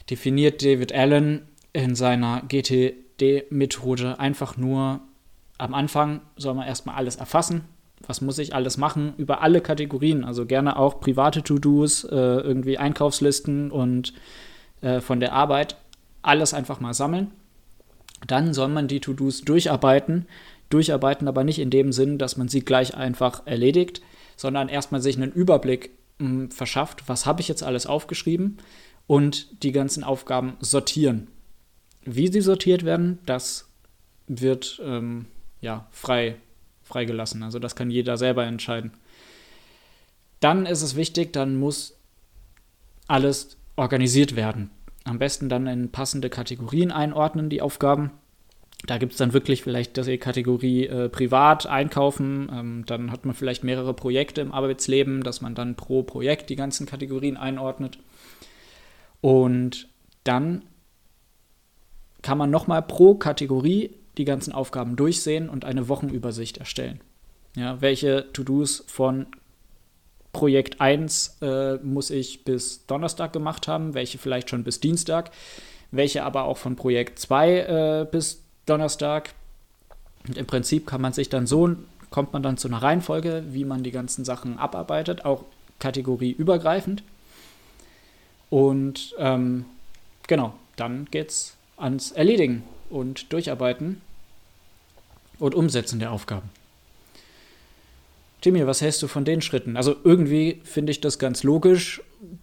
definiert David Allen in seiner GTD-Methode einfach nur, am Anfang soll man erstmal alles erfassen. Was muss ich alles machen über alle Kategorien? Also gerne auch private To-Dos, äh, irgendwie Einkaufslisten und äh, von der Arbeit. Alles einfach mal sammeln. Dann soll man die To-Dos durcharbeiten. Durcharbeiten aber nicht in dem Sinn, dass man sie gleich einfach erledigt, sondern erstmal sich einen Überblick mh, hm, verschafft, was habe ich jetzt alles aufgeschrieben und die ganzen Aufgaben sortieren. Wie sie sortiert werden, das wird ähm, ja frei freigelassen. Also das kann jeder selber entscheiden. Dann ist es wichtig, dann muss alles organisiert werden. Am besten dann in passende Kategorien einordnen, die Aufgaben. Da gibt es dann wirklich vielleicht die Kategorie äh, privat einkaufen. Ähm, dann hat man vielleicht mehrere Projekte im Arbeitsleben, dass man dann pro Projekt die ganzen Kategorien einordnet. Und dann kann man nochmal pro Kategorie die ganzen Aufgaben durchsehen und eine Wochenübersicht erstellen. Ja, welche To-Dos von Projekt 1 äh, muss ich bis Donnerstag gemacht haben, welche vielleicht schon bis Dienstag, welche aber auch von Projekt 2 äh, bis Donnerstag. Und im Prinzip kann man sich dann so, kommt man dann zu einer Reihenfolge, wie man die ganzen Sachen abarbeitet, auch kategorieübergreifend. Und ähm, genau, dann geht's ans Erledigen und Durcharbeiten und Umsetzen der Aufgaben. Timmy, was hältst du von den Schritten? Also irgendwie finde ich das ganz logisch.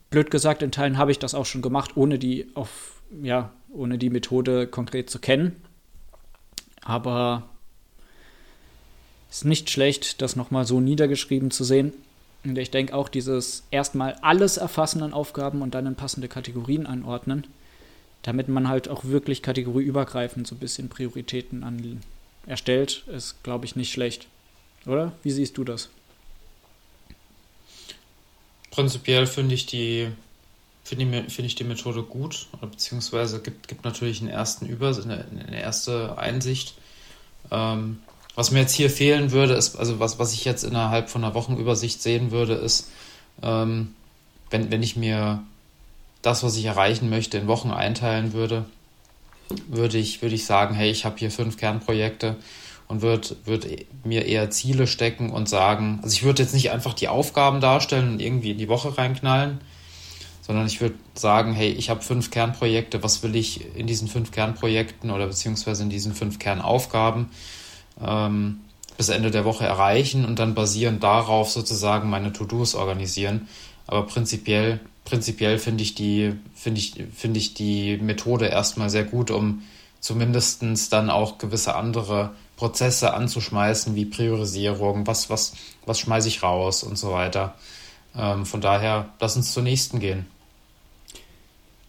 Blöd gesagt, in Teilen habe ich das auch schon gemacht, ohne die auf, ja, ohne die Methode konkret zu kennen. Aber es ist nicht schlecht, das nochmal so niedergeschrieben zu sehen. Und ich denke auch, dieses erstmal alles erfassen an Aufgaben und dann in passende Kategorien einordnen, damit man halt auch wirklich kategorieübergreifend so ein bisschen Prioritäten an, erstellt, ist, glaube ich, nicht schlecht. Oder? Wie siehst du das? Prinzipiell finde ich die finde find ich die Methode gut, beziehungsweise gibt, gibt natürlich einen ersten Über, eine, eine erste Einsicht. Ähm, was mir jetzt hier fehlen würde, ist, also was, was ich jetzt innerhalb von einer Wochenübersicht sehen würde, ist, ähm, wenn, wenn ich mir das, was ich erreichen möchte, in Wochen einteilen würde, würde ich, würde ich sagen, hey, ich habe hier fünf Kernprojekte und würde würd mir eher Ziele stecken und sagen, also ich würde jetzt nicht einfach die Aufgaben darstellen und irgendwie in die Woche reinknallen, sondern ich würde sagen, hey, ich habe fünf Kernprojekte, was will ich in diesen fünf Kernprojekten oder beziehungsweise in diesen fünf Kernaufgaben ähm, bis Ende der Woche erreichen und dann basierend darauf sozusagen meine To-Dos organisieren. Aber prinzipiell prinzipiell finde ich die, ich, finde ich die Methode erstmal sehr gut, um zumindest dann auch gewisse andere Prozesse anzuschmeißen, wie Priorisierung, was, was, was schmeiße ich raus und so weiter. Ähm, von daher, lass uns zur nächsten gehen.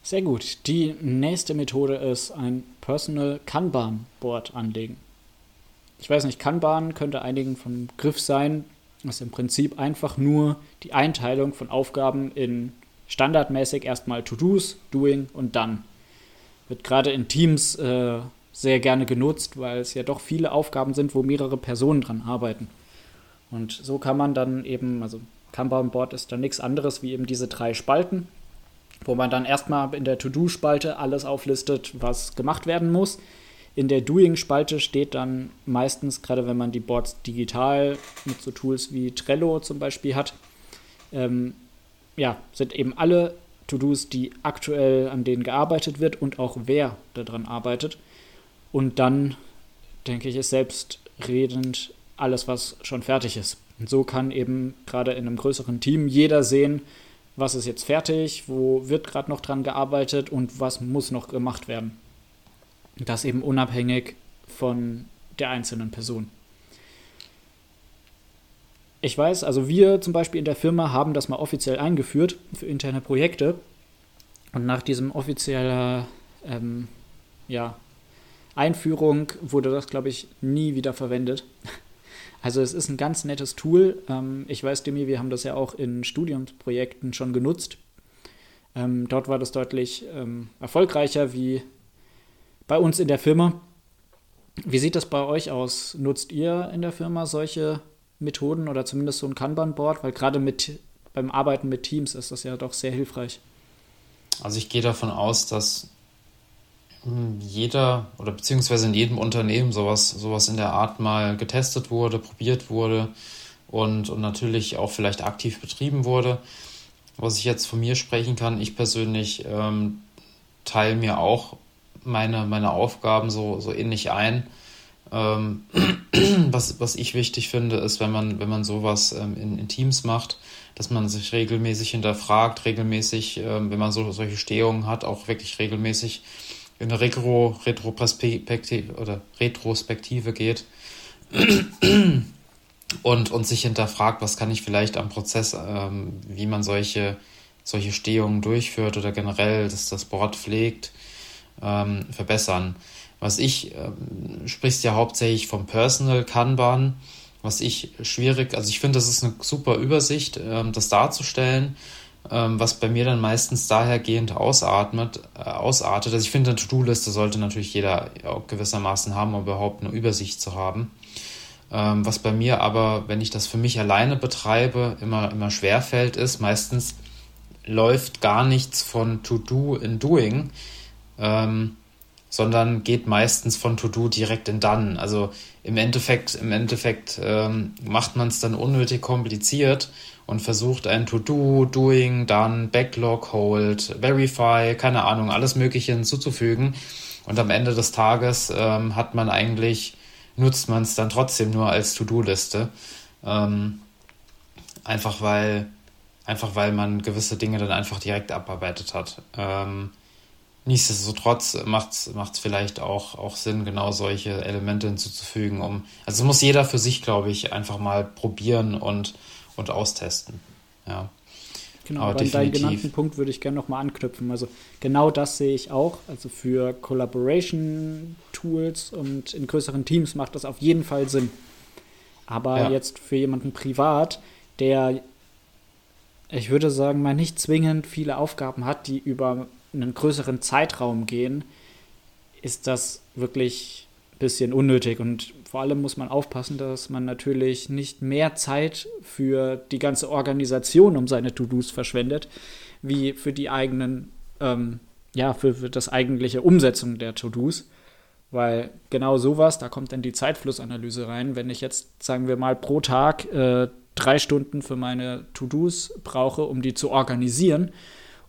Sehr gut. Die nächste Methode ist ein Personal Kanban Board anlegen. Ich weiß nicht, Kanban könnte einigen vom Griff sein. Das ist im Prinzip einfach nur die Einteilung von Aufgaben in standardmäßig erstmal To-Dos, Doing und Done. Wird gerade in Teams äh, sehr gerne genutzt, weil es ja doch viele Aufgaben sind, wo mehrere Personen dran arbeiten. Und so kann man dann eben, also Kanban-Board ist dann nichts anderes wie eben diese drei Spalten, wo man dann erstmal in der To-Do-Spalte alles auflistet, was gemacht werden muss. In der Doing-Spalte steht dann meistens, gerade wenn man die Boards digital mit so Tools wie Trello zum Beispiel hat, ähm, ja, sind eben alle To-Dos, die aktuell an denen gearbeitet wird und auch wer daran arbeitet. Und dann, denke ich, ist selbstredend alles, was schon fertig ist. Und so kann eben gerade in einem größeren Team jeder sehen, was ist jetzt fertig, wo wird gerade noch dran gearbeitet und was muss noch gemacht werden. Das eben unabhängig von der einzelnen Person. Ich weiß, also wir zum Beispiel in der Firma haben das mal offiziell eingeführt für interne Projekte. Und nach diesem offiziellen ähm, ja, Einführung wurde das, glaube ich, nie wieder verwendet. Also es ist ein ganz nettes Tool. Ähm, ich weiß, Demi, wir haben das ja auch in Studiumsprojekten schon genutzt. Ähm, dort war das deutlich ähm, erfolgreicher wie bei uns in der Firma. Wie sieht das bei euch aus? Nutzt ihr in der Firma solche Methoden oder zumindest so ein Kanban-Board? Weil gerade mit, beim Arbeiten mit Teams ist das ja doch sehr hilfreich. Also ich gehe davon aus, dass jeder oder beziehungsweise in jedem Unternehmen sowas, sowas in der Art mal getestet wurde, probiert wurde und, und natürlich auch vielleicht aktiv betrieben wurde. Was ich jetzt von mir sprechen kann, ich persönlich ähm, teile mir auch meine, meine Aufgaben so, so ähnlich ein. Ähm, was, was ich wichtig finde, ist, wenn man, wenn man sowas ähm, in, in Teams macht, dass man sich regelmäßig hinterfragt, regelmäßig, ähm, wenn man so, solche Stehungen hat, auch wirklich regelmäßig in eine Retro, Retroperspektive oder Retrospektive geht und, und sich hinterfragt, was kann ich vielleicht am Prozess, ähm, wie man solche, solche Stehungen durchführt oder generell dass das Board pflegt, ähm, verbessern. Was ich, ähm, sprichst ja hauptsächlich vom Personal Kanban, was ich schwierig, also ich finde, das ist eine super Übersicht, ähm, das darzustellen ähm, was bei mir dann meistens dahergehend ausatmet, äh, ausartet. Also ich finde, eine To-Do-Liste sollte natürlich jeder gewissermaßen haben, um überhaupt eine Übersicht zu haben. Ähm, was bei mir aber, wenn ich das für mich alleine betreibe, immer, immer schwerfällt, ist, meistens läuft gar nichts von To-Do in Doing, ähm, sondern geht meistens von To-Do direkt in Done. Also im Endeffekt, im Endeffekt ähm, macht man es dann unnötig kompliziert und versucht ein To-Do, Doing, Done, Backlog, Hold, Verify, keine Ahnung, alles Mögliche hinzuzufügen. Und am Ende des Tages ähm, hat man eigentlich, nutzt man es dann trotzdem nur als To-Do-Liste. Ähm, einfach weil, einfach weil man gewisse Dinge dann einfach direkt abarbeitet hat. Ähm, nichtsdestotrotz macht es vielleicht auch, auch Sinn, genau solche Elemente hinzuzufügen, um, also muss jeder für sich, glaube ich, einfach mal probieren und und austesten. Ja. Genau, aber, an deinen genannten Punkt würde ich gerne nochmal anknüpfen. Also genau das sehe ich auch. Also für Collaboration-Tools und in größeren Teams macht das auf jeden Fall Sinn. Aber ja. jetzt für jemanden privat, der, ich würde sagen, mal nicht zwingend viele Aufgaben hat, die über einen größeren Zeitraum gehen, ist das wirklich ein bisschen unnötig. Und vor allem muss man aufpassen, dass man natürlich nicht mehr Zeit für die ganze Organisation um seine To-Dos verschwendet, wie für die eigenen, ähm, ja, für, für das eigentliche Umsetzung der To-Dos. Weil genau sowas, da kommt dann die Zeitflussanalyse rein. Wenn ich jetzt, sagen wir mal, pro Tag äh, drei Stunden für meine To-Dos brauche, um die zu organisieren,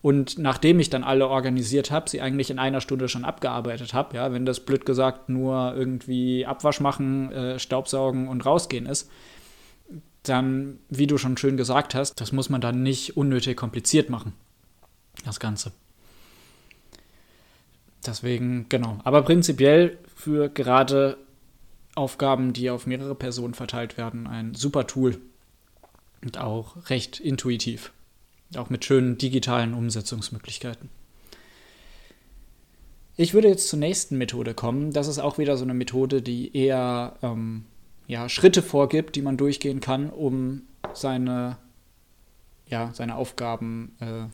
und nachdem ich dann alle organisiert habe, sie eigentlich in einer Stunde schon abgearbeitet habe, ja, wenn das blöd gesagt nur irgendwie Abwasch machen, äh, Staubsaugen und rausgehen ist, dann, wie du schon schön gesagt hast, das muss man dann nicht unnötig kompliziert machen. das Ganze. Deswegen, genau. Aber prinzipiell für gerade Aufgaben, die auf mehrere Personen verteilt werden, ein super Tool. Und auch recht intuitiv. Auch mit schönen digitalen Umsetzungsmöglichkeiten. Ich würde jetzt zur nächsten Methode kommen. Das ist auch wieder so eine Methode, die eher ähm, ja, Schritte vorgibt, die man durchgehen kann, um seine, ja, seine Aufgaben äh,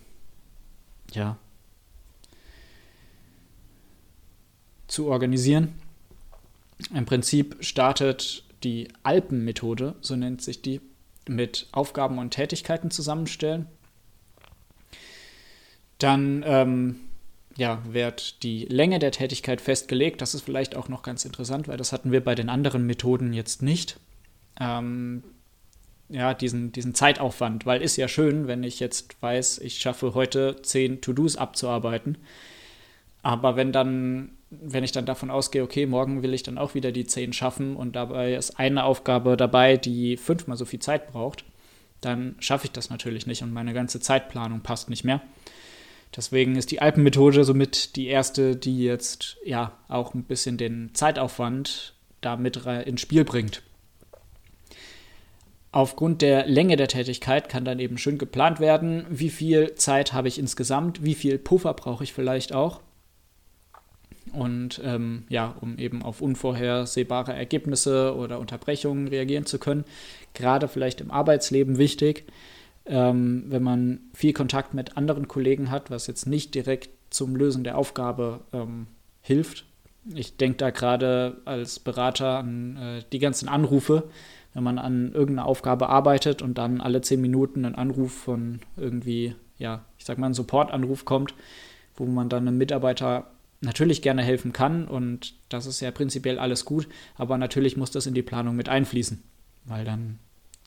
ja, zu organisieren. Im Prinzip startet die Alpenmethode, so nennt sich die, mit Aufgaben und Tätigkeiten zusammenstellen. Dann ähm, ja, wird die Länge der Tätigkeit festgelegt. Das ist vielleicht auch noch ganz interessant, weil das hatten wir bei den anderen Methoden jetzt nicht. Ähm, ja, diesen, diesen Zeitaufwand, weil ist ja schön, wenn ich jetzt weiß, ich schaffe heute zehn To-Dos abzuarbeiten. Aber wenn dann, wenn ich dann davon ausgehe, okay, morgen will ich dann auch wieder die zehn schaffen und dabei ist eine Aufgabe dabei, die fünfmal so viel Zeit braucht, dann schaffe ich das natürlich nicht und meine ganze Zeitplanung passt nicht mehr. Deswegen ist die Alpenmethode somit die erste, die jetzt ja auch ein bisschen den Zeitaufwand da mit ins Spiel bringt. Aufgrund der Länge der Tätigkeit kann dann eben schön geplant werden, wie viel Zeit habe ich insgesamt, wie viel Puffer brauche ich vielleicht auch. Und ähm, ja, um eben auf unvorhersehbare Ergebnisse oder Unterbrechungen reagieren zu können. Gerade vielleicht im Arbeitsleben wichtig ähm, wenn man viel Kontakt mit anderen Kollegen hat, was jetzt nicht direkt zum Lösen der Aufgabe ähm, hilft. Ich denke da gerade als Berater an äh, die ganzen Anrufe, wenn man an irgendeiner Aufgabe arbeitet und dann alle zehn Minuten ein Anruf von irgendwie, ja, ich sag mal, ein Supportanruf kommt, wo man dann einem Mitarbeiter natürlich gerne helfen kann und das ist ja prinzipiell alles gut, aber natürlich muss das in die Planung mit einfließen, weil dann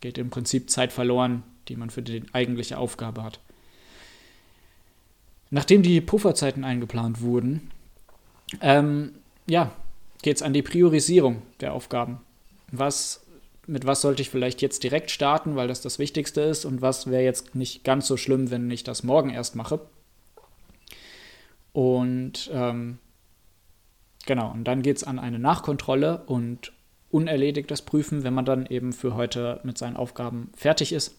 geht im Prinzip Zeit verloren, die man für die eigentliche Aufgabe hat. Nachdem die Pufferzeiten eingeplant wurden, ähm, ja, geht es an die Priorisierung der Aufgaben. Was, mit was sollte ich vielleicht jetzt direkt starten, weil das das Wichtigste ist und was wäre jetzt nicht ganz so schlimm, wenn ich das morgen erst mache. Und ähm, genau, und dann geht es an eine Nachkontrolle und unerledigtes Prüfen, wenn man dann eben für heute mit seinen Aufgaben fertig ist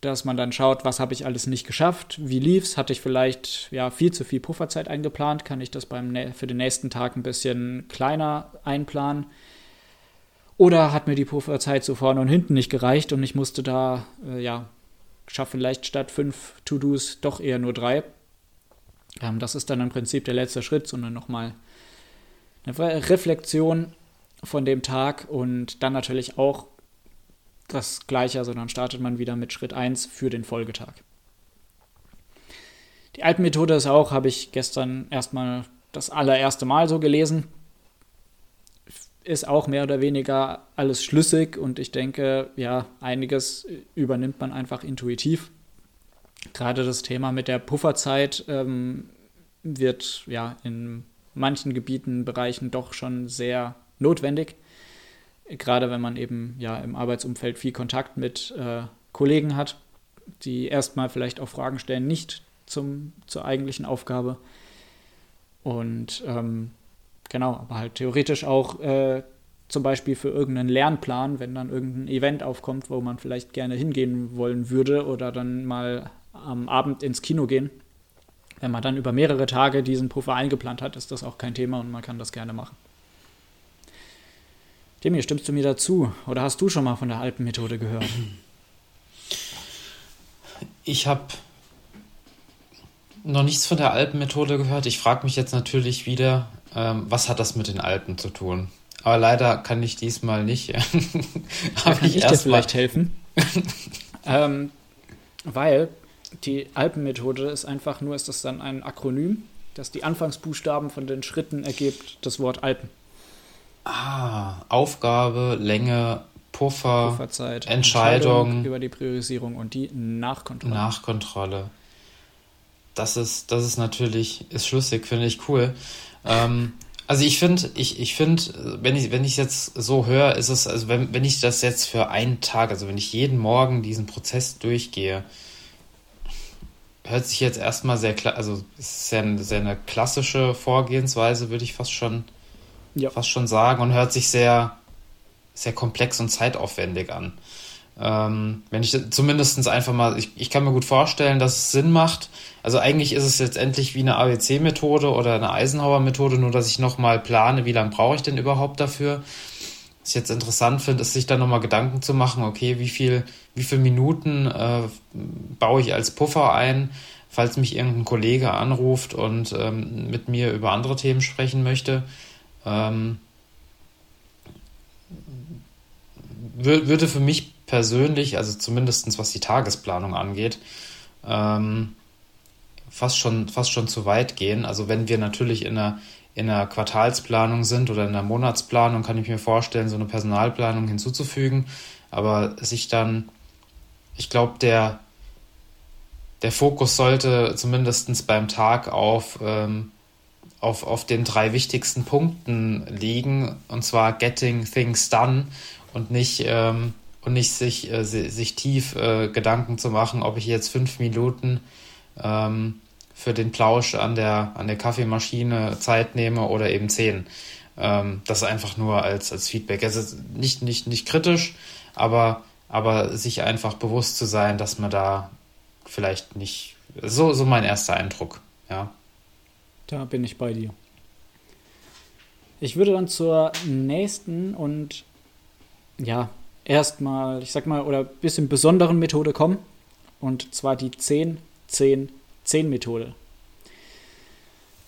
dass man dann schaut, was habe ich alles nicht geschafft, wie lief's, hatte ich vielleicht ja viel zu viel Pufferzeit eingeplant, kann ich das beim für den nächsten Tag ein bisschen kleiner einplanen? Oder hat mir die Pufferzeit so vorne und hinten nicht gereicht und ich musste da äh, ja schaffe vielleicht statt fünf To-Dos doch eher nur drei. Ähm, das ist dann im Prinzip der letzte Schritt, sondern nochmal eine Reflexion von dem Tag und dann natürlich auch das Gleiche, also startet man wieder mit Schritt 1 für den Folgetag. Die Alpenmethode ist auch, habe ich gestern erstmal das allererste Mal so gelesen. Ist auch mehr oder weniger alles schlüssig und ich denke, ja, einiges übernimmt man einfach intuitiv. Gerade das Thema mit der Pufferzeit ähm, wird ja in manchen Gebieten, Bereichen doch schon sehr notwendig gerade wenn man eben ja im Arbeitsumfeld viel Kontakt mit äh, Kollegen hat, die erstmal vielleicht auch Fragen stellen, nicht zum, zur eigentlichen Aufgabe. Und ähm, genau, aber halt theoretisch auch äh, zum Beispiel für irgendeinen Lernplan, wenn dann irgendein Event aufkommt, wo man vielleicht gerne hingehen wollen würde oder dann mal am Abend ins Kino gehen. Wenn man dann über mehrere Tage diesen Puffer eingeplant hat, ist das auch kein Thema und man kann das gerne machen. Demi, stimmst du mir dazu? Oder hast du schon mal von der Alpenmethode gehört? Ich habe noch nichts von der Alpenmethode gehört. Ich frage mich jetzt natürlich wieder, ähm, was hat das mit den Alpen zu tun? Aber leider kann ich diesmal nicht. da kann ich, ich dir vielleicht helfen? ähm, weil die Alpenmethode ist einfach nur, ist das dann ein Akronym, das die Anfangsbuchstaben von den Schritten ergibt, das Wort Alpen. Ah, Aufgabe, Länge, Puffer, Pufferzeit, Entscheidung, Entscheidung über die Priorisierung und die Nachkontrolle. Nachkontrolle. Das ist, das ist natürlich, ist schlüssig, finde ich cool. Ähm, also ich finde, ich, ich finde, wenn ich, wenn ich jetzt so höre, ist es, also wenn, wenn ich das jetzt für einen Tag, also wenn ich jeden Morgen diesen Prozess durchgehe, hört sich jetzt erstmal sehr, also ist sehr, sehr eine klassische Vorgehensweise, würde ich fast schon, ja. fast schon sagen, und hört sich sehr, sehr komplex und zeitaufwendig an. Ähm, wenn ich zumindest einfach mal, ich, ich kann mir gut vorstellen, dass es Sinn macht. Also eigentlich ist es jetzt endlich wie eine ABC-Methode oder eine Eisenhower-Methode, nur dass ich nochmal plane, wie lange brauche ich denn überhaupt dafür. Was ich jetzt interessant finde, ist sich dann nochmal Gedanken zu machen, okay, wie viel, wie viele Minuten äh, baue ich als Puffer ein, falls mich irgendein Kollege anruft und ähm, mit mir über andere Themen sprechen möchte. Ähm, würde für mich persönlich, also zumindest was die Tagesplanung angeht, ähm, fast, schon, fast schon zu weit gehen. Also wenn wir natürlich in einer, in einer Quartalsplanung sind oder in einer Monatsplanung, kann ich mir vorstellen, so eine Personalplanung hinzuzufügen. Aber sich dann, ich glaube, der, der Fokus sollte zumindest beim Tag auf, ähm, auf, auf den drei wichtigsten Punkten liegen, und zwar Getting Things Done und nicht, ähm, und nicht sich, äh, sich tief äh, Gedanken zu machen, ob ich jetzt fünf Minuten ähm, für den Plausch an der, an der Kaffeemaschine Zeit nehme oder eben zehn. Ähm, das einfach nur als, als Feedback. Also nicht, nicht, nicht kritisch, aber, aber sich einfach bewusst zu sein, dass man da vielleicht nicht. So, so mein erster Eindruck, ja. Da bin ich bei dir. Ich würde dann zur nächsten und ja, erstmal, ich sag mal, oder bisschen besonderen Methode kommen. Und zwar die 10-10-10-Methode.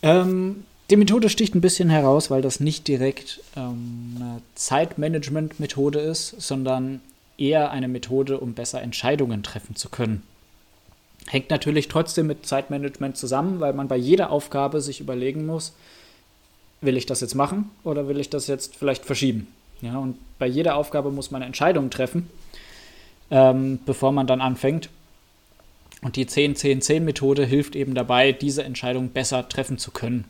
Ähm, die Methode sticht ein bisschen heraus, weil das nicht direkt ähm, eine Zeitmanagement-Methode ist, sondern eher eine Methode, um besser Entscheidungen treffen zu können. Hängt natürlich trotzdem mit Zeitmanagement zusammen, weil man bei jeder Aufgabe sich überlegen muss, will ich das jetzt machen oder will ich das jetzt vielleicht verschieben? Ja, und bei jeder Aufgabe muss man Entscheidungen treffen, ähm, bevor man dann anfängt. Und die 10-10-10-Methode hilft eben dabei, diese Entscheidung besser treffen zu können.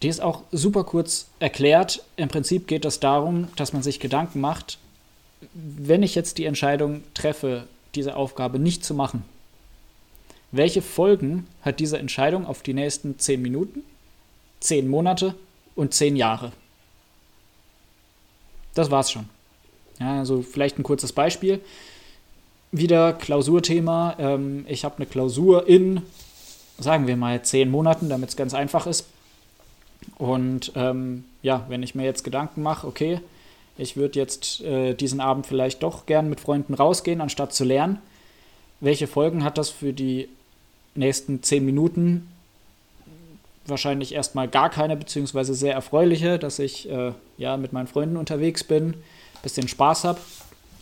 Die ist auch super kurz erklärt. Im Prinzip geht es darum, dass man sich Gedanken macht, wenn ich jetzt die Entscheidung treffe, diese Aufgabe nicht zu machen, welche Folgen hat diese Entscheidung auf die nächsten 10 Minuten, 10 Monate und 10 Jahre? Das war's schon. Ja, also vielleicht ein kurzes Beispiel. Wieder Klausurthema. Ähm, ich habe eine Klausur in, sagen wir mal, zehn Monaten, damit es ganz einfach ist. Und ähm, ja, wenn ich mir jetzt Gedanken mache, okay, ich würde jetzt äh, diesen Abend vielleicht doch gern mit Freunden rausgehen, anstatt zu lernen. Welche Folgen hat das für die nächsten zehn Minuten wahrscheinlich erstmal gar keine, beziehungsweise sehr erfreuliche, dass ich äh, ja mit meinen Freunden unterwegs bin, bisschen Spaß habe.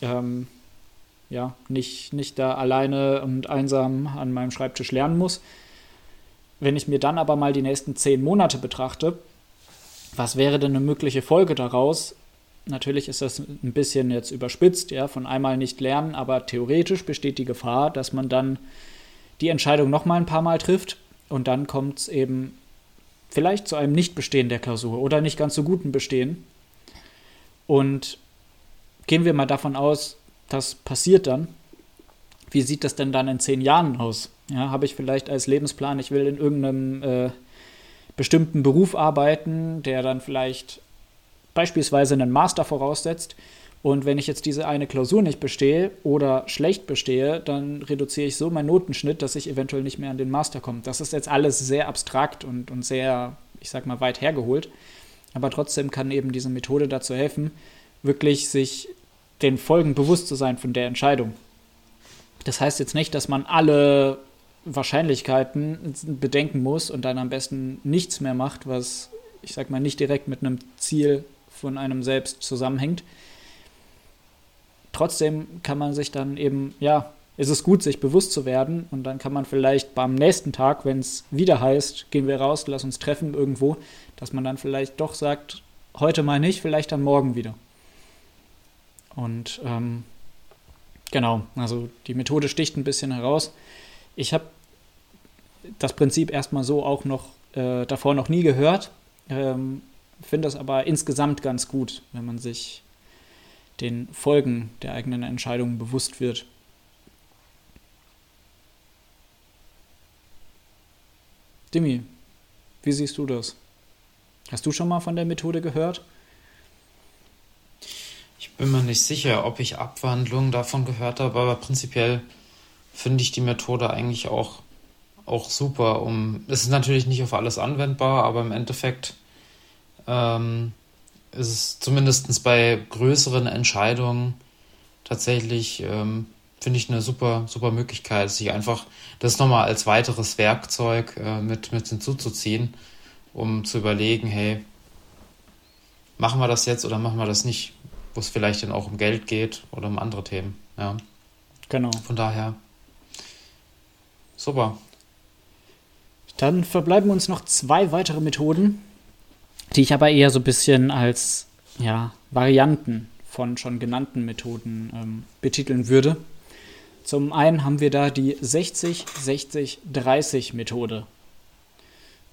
Ähm, ja, nicht, nicht da alleine und einsam an meinem Schreibtisch lernen muss. Wenn ich mir dann aber mal die nächsten zehn Monate betrachte, was wäre denn eine mögliche Folge daraus? Natürlich ist das ein bisschen jetzt überspitzt, ja, von einmal nicht lernen, aber theoretisch besteht die Gefahr, dass man dann die Entscheidung noch mal ein paar Mal trifft und dann kommt es eben vielleicht zu einem Nichtbestehen der Klausur oder nicht ganz so guten Bestehen. Und gehen wir mal davon aus, das passiert dann. Wie sieht das denn dann in zehn Jahren aus? Ja, Habe ich vielleicht als Lebensplan, ich will in irgendeinem äh, bestimmten Beruf arbeiten, der dann vielleicht beispielsweise einen Master voraussetzt und wenn ich jetzt diese eine Klausur nicht bestehe oder schlecht bestehe, dann reduziere ich so meinen Notenschnitt, dass ich eventuell nicht mehr an den Master komme. Das ist jetzt alles sehr abstrakt und, und sehr, ich sag mal, weit hergeholt. Aber trotzdem kann eben diese Methode dazu helfen, wirklich sich den Folgen bewusst zu sein von der Entscheidung. Das heißt jetzt nicht, dass man alle Wahrscheinlichkeiten bedenken muss und dann am besten nichts mehr macht, was, ich sag mal, nicht direkt mit einem Ziel von einem selbst zusammenhängt trotzdem kann man sich dann eben, ja, ist es gut, sich bewusst zu werden und dann kann man vielleicht beim nächsten Tag, wenn es wieder heißt, gehen wir raus, lass uns treffen irgendwo, dass man dann vielleicht doch sagt, heute mal nicht, vielleicht dann morgen wieder. Und ähm, genau, also die Methode sticht ein bisschen heraus. Ich habe das Prinzip erstmal so auch noch äh, davor noch nie gehört, ähm, finde das aber insgesamt ganz gut, wenn man sich den Folgen der eigenen Entscheidungen bewusst wird. Dimi, wie siehst du das? Hast du schon mal von der Methode gehört? Ich bin mir nicht sicher, ob ich Abwandlungen davon gehört habe, aber prinzipiell finde ich die Methode eigentlich auch, auch super. Um, es ist natürlich nicht auf alles anwendbar, aber im Endeffekt ähm, ist es zumindest bei größeren Entscheidungen tatsächlich, ähm, finde ich, eine super, super Möglichkeit, sich einfach das nochmal als weiteres Werkzeug äh, mit, mit hinzuzuziehen, um zu überlegen, hey, machen wir das jetzt oder machen wir das nicht? wo es vielleicht dann auch um Geld geht oder um andere Themen. Ja. Genau. Von daher. Super. Dann verbleiben uns noch zwei weitere Methoden, die ich aber eher so ein bisschen als ja, Varianten von schon genannten Methoden ähm, betiteln würde. Zum einen haben wir da die 60-60-30-Methode.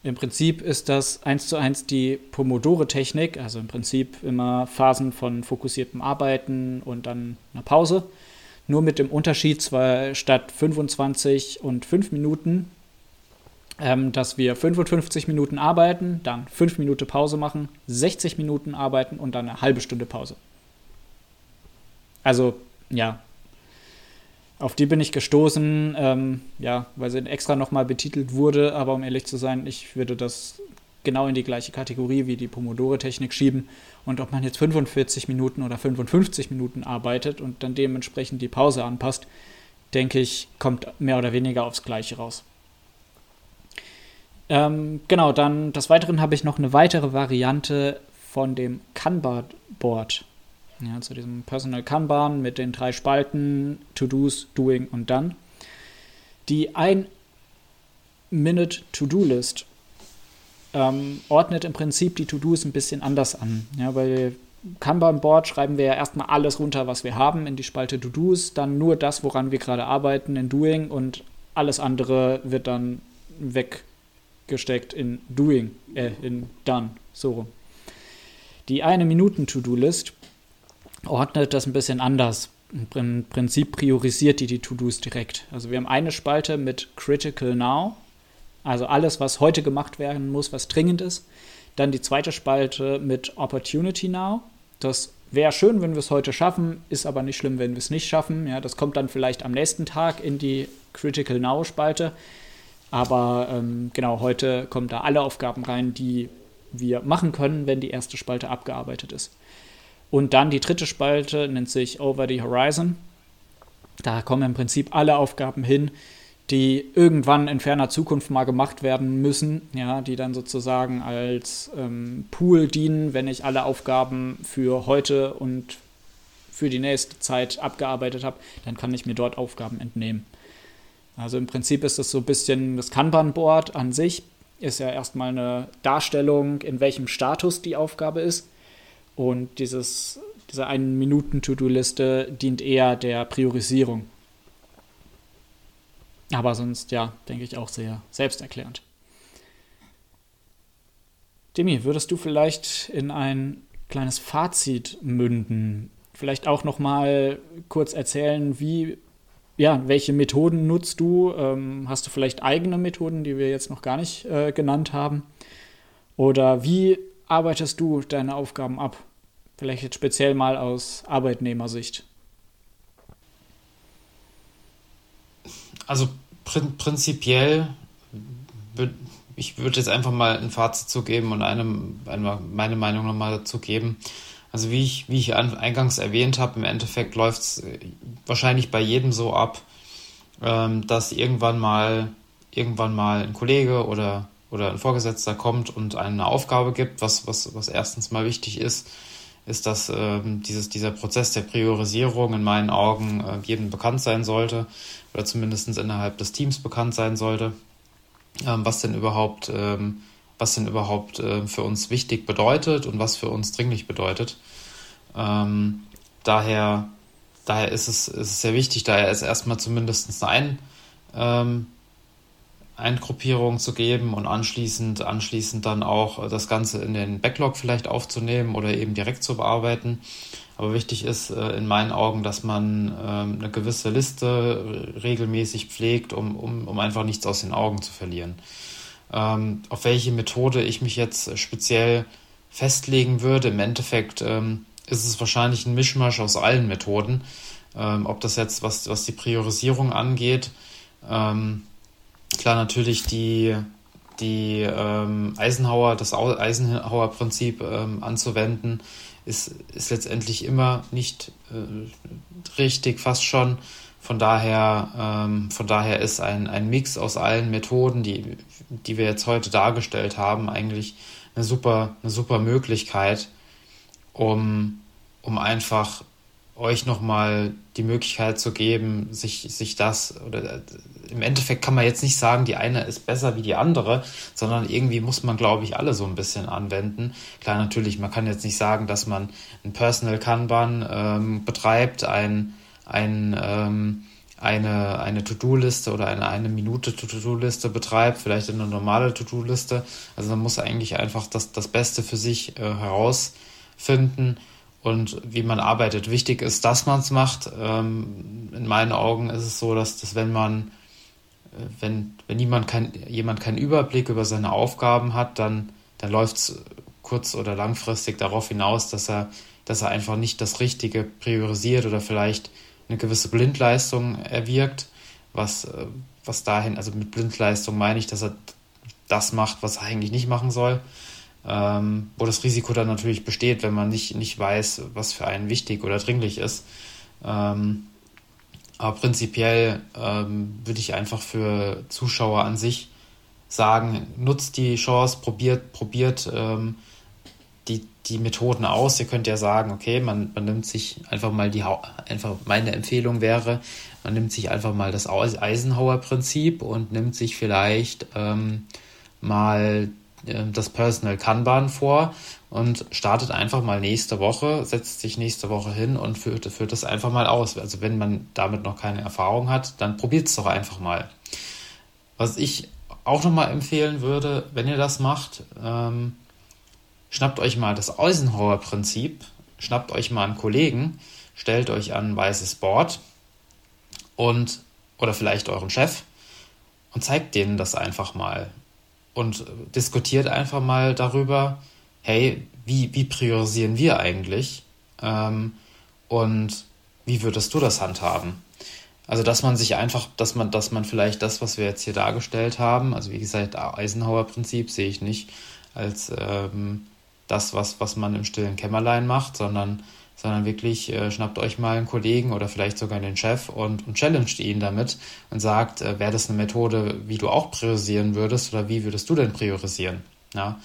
Im Prinzip ist das eins zu eins die Pomodore-Technik, also im Prinzip immer Phasen von fokussiertem Arbeiten und dann eine Pause. Nur mit dem Unterschied, zwar statt 25 und 5 Minuten, ähm, dass wir 55 Minuten arbeiten, dann 5 Minuten Pause machen, 60 Minuten arbeiten und dann eine halbe Stunde Pause. Also, ja, auf die bin ich gestoßen, ähm, ja, weil sie extra nochmal betitelt wurde, aber um ehrlich zu sein, ich würde das genau in die gleiche Kategorie wie die Pomodore-Technik schieben. Und ob man jetzt 45 Minuten oder 55 Minuten arbeitet und dann dementsprechend die Pause anpasst, denke ich, kommt mehr oder weniger aufs Gleiche raus. Ähm, genau, dann des Weiteren habe ich noch eine weitere Variante von dem Kanban-Board. Ja, zu diesem Personal Kanban mit den drei Spalten To-Dos, Doing und Done. Die Ein-Minute-To-Do-List ähm, ordnet im Prinzip die To-Dos ein bisschen anders an. Ja, bei Kanban-Board schreiben wir ja erstmal alles runter, was wir haben, in die Spalte To-Dos, dann nur das, woran wir gerade arbeiten, in Doing und alles andere wird dann weggesteckt in Doing, äh, in Done, so rum. Die eine Minuten-To-Do-List ordnet das ein bisschen anders. Im Prinzip priorisiert die die To-Dos direkt. Also wir haben eine Spalte mit Critical Now, also alles, was heute gemacht werden muss, was dringend ist. Dann die zweite Spalte mit Opportunity Now. Das wäre schön, wenn wir es heute schaffen, ist aber nicht schlimm, wenn wir es nicht schaffen. Ja, das kommt dann vielleicht am nächsten Tag in die Critical Now Spalte. Aber ähm, genau, heute kommen da alle Aufgaben rein, die wir machen können, wenn die erste Spalte abgearbeitet ist. Und dann die dritte Spalte nennt sich Over the Horizon. Da kommen im Prinzip alle Aufgaben hin, die irgendwann in ferner Zukunft mal gemacht werden müssen, ja, die dann sozusagen als ähm, Pool dienen, wenn ich alle Aufgaben für heute und für die nächste Zeit abgearbeitet habe, dann kann ich mir dort Aufgaben entnehmen. Also im Prinzip ist das so ein bisschen das Kanban-Board an sich, ist ja erstmal eine Darstellung, in welchem Status die Aufgabe ist. Und dieses, diese einen Minuten To-Do-Liste dient eher der Priorisierung. Aber sonst, ja, denke ich auch sehr selbsterklärend. Demi, würdest du vielleicht in ein kleines Fazit münden? Vielleicht auch noch mal kurz erzählen, wie, ja, welche Methoden nutzt du? Ähm, hast du vielleicht eigene Methoden, die wir jetzt noch gar nicht äh, genannt haben? Oder wie arbeitest du deine Aufgaben ab? Vielleicht jetzt speziell mal aus Arbeitnehmersicht. Also prin prinzipiell, ich würde jetzt einfach mal ein Fazit zu geben und eine, eine, meine Meinung nochmal dazu geben. Also wie ich, wie ich eingangs erwähnt habe, im Endeffekt läuft es äh, wahrscheinlich bei jedem so ab, ähm, dass irgendwann mal irgendwann mal ein Kollege oder, oder ein Vorgesetzter kommt und eine Aufgabe gibt, was, was, was erstens mal wichtig ist, ist, dass ähm, dieses, dieser Prozess der Priorisierung in meinen Augen äh, jedem bekannt sein sollte oder zumindest innerhalb des Teams bekannt sein sollte, ähm, was denn überhaupt, ähm, was denn überhaupt äh, für uns wichtig bedeutet und was für uns dringlich bedeutet. Ähm, daher, daher ist es, ist es sehr wichtig, daher ist erstmal zumindest ein ähm, Eingruppierung zu geben und anschließend, anschließend dann auch das Ganze in den Backlog vielleicht aufzunehmen oder eben direkt zu bearbeiten. Aber wichtig ist äh, in meinen Augen, dass man ähm, eine gewisse Liste regelmäßig pflegt, um, um, um einfach nichts aus den Augen zu verlieren. Ähm, auf welche Methode ich mich jetzt speziell festlegen würde. Im Endeffekt ähm, ist es wahrscheinlich ein Mischmasch aus allen Methoden. Ähm, ob das jetzt, was, was die Priorisierung angeht, ähm, klar natürlich die, die ähm, Eisenhower, das Eisenhower-Prinzip ähm, anzuwenden, ist, ist letztendlich immer nicht äh, richtig, fast schon. Von daher, ähm, von daher ist ein, ein Mix aus allen Methoden, die, die wir jetzt heute dargestellt haben, eigentlich eine super, eine super Möglichkeit, um, um einfach euch nochmal die Möglichkeit zu geben, sich, sich das, oder im Endeffekt kann man jetzt nicht sagen, die eine ist besser wie die andere, sondern irgendwie muss man, glaube ich, alle so ein bisschen anwenden. Klar, natürlich, man kann jetzt nicht sagen, dass man ein Personal Kanban ähm, betreibt, ein, ein, ähm, eine, eine To-Do-Liste oder eine eine Minute To-Do-Liste betreibt, vielleicht eine normale To-Do-Liste. Also man muss eigentlich einfach das, das Beste für sich äh, herausfinden und wie man arbeitet. Wichtig ist, dass man es macht. Ähm, in meinen Augen ist es so, dass, dass wenn man, äh, wenn, wenn jemand, kein, jemand keinen Überblick über seine Aufgaben hat, dann, dann läuft es kurz- oder langfristig darauf hinaus, dass er, dass er einfach nicht das Richtige priorisiert oder vielleicht eine gewisse Blindleistung erwirkt, was, äh, was dahin, also mit Blindleistung meine ich, dass er das macht, was er eigentlich nicht machen soll ähm, wo das Risiko dann natürlich besteht, wenn man nicht, nicht weiß, was für einen wichtig oder dringlich ist. Ähm, aber prinzipiell ähm, würde ich einfach für Zuschauer an sich sagen, nutzt die Chance, probiert, probiert ähm, die, Methoden aus. Ihr könnt ja sagen, okay, man, man nimmt sich einfach mal die, einfach meine Empfehlung wäre, man nimmt sich einfach mal das Eisenhower-Prinzip und nimmt sich vielleicht ähm, mal äh, das Personal Kanban vor und startet einfach mal nächste Woche, setzt sich nächste Woche hin und führt, führt das einfach mal aus. Also wenn man damit noch keine Erfahrung hat, dann probiert es doch einfach mal. Was ich auch nochmal empfehlen würde, wenn ihr das macht, ähm, schnappt euch mal das Eisenhower-Prinzip, schnappt euch mal einen Kollegen, stellt euch an ein weißes Board und oder vielleicht euren Chef und zeigt denen das einfach mal. Und diskutiert einfach mal darüber, hey, wie, wie priorisieren wir eigentlich ähm, und wie würdest du das handhaben? Also, dass man sich einfach, dass man, dass man vielleicht das, was wir jetzt hier dargestellt haben, also wie gesagt, Eisenhower-Prinzip sehe ich nicht als ähm, das, was, was man im stillen Kämmerlein macht, sondern sondern wirklich äh, schnappt euch mal einen Kollegen oder vielleicht sogar den Chef und, und challenged ihn damit und sagt, äh, wäre das eine Methode, wie du auch priorisieren würdest oder wie würdest du denn priorisieren? Ja?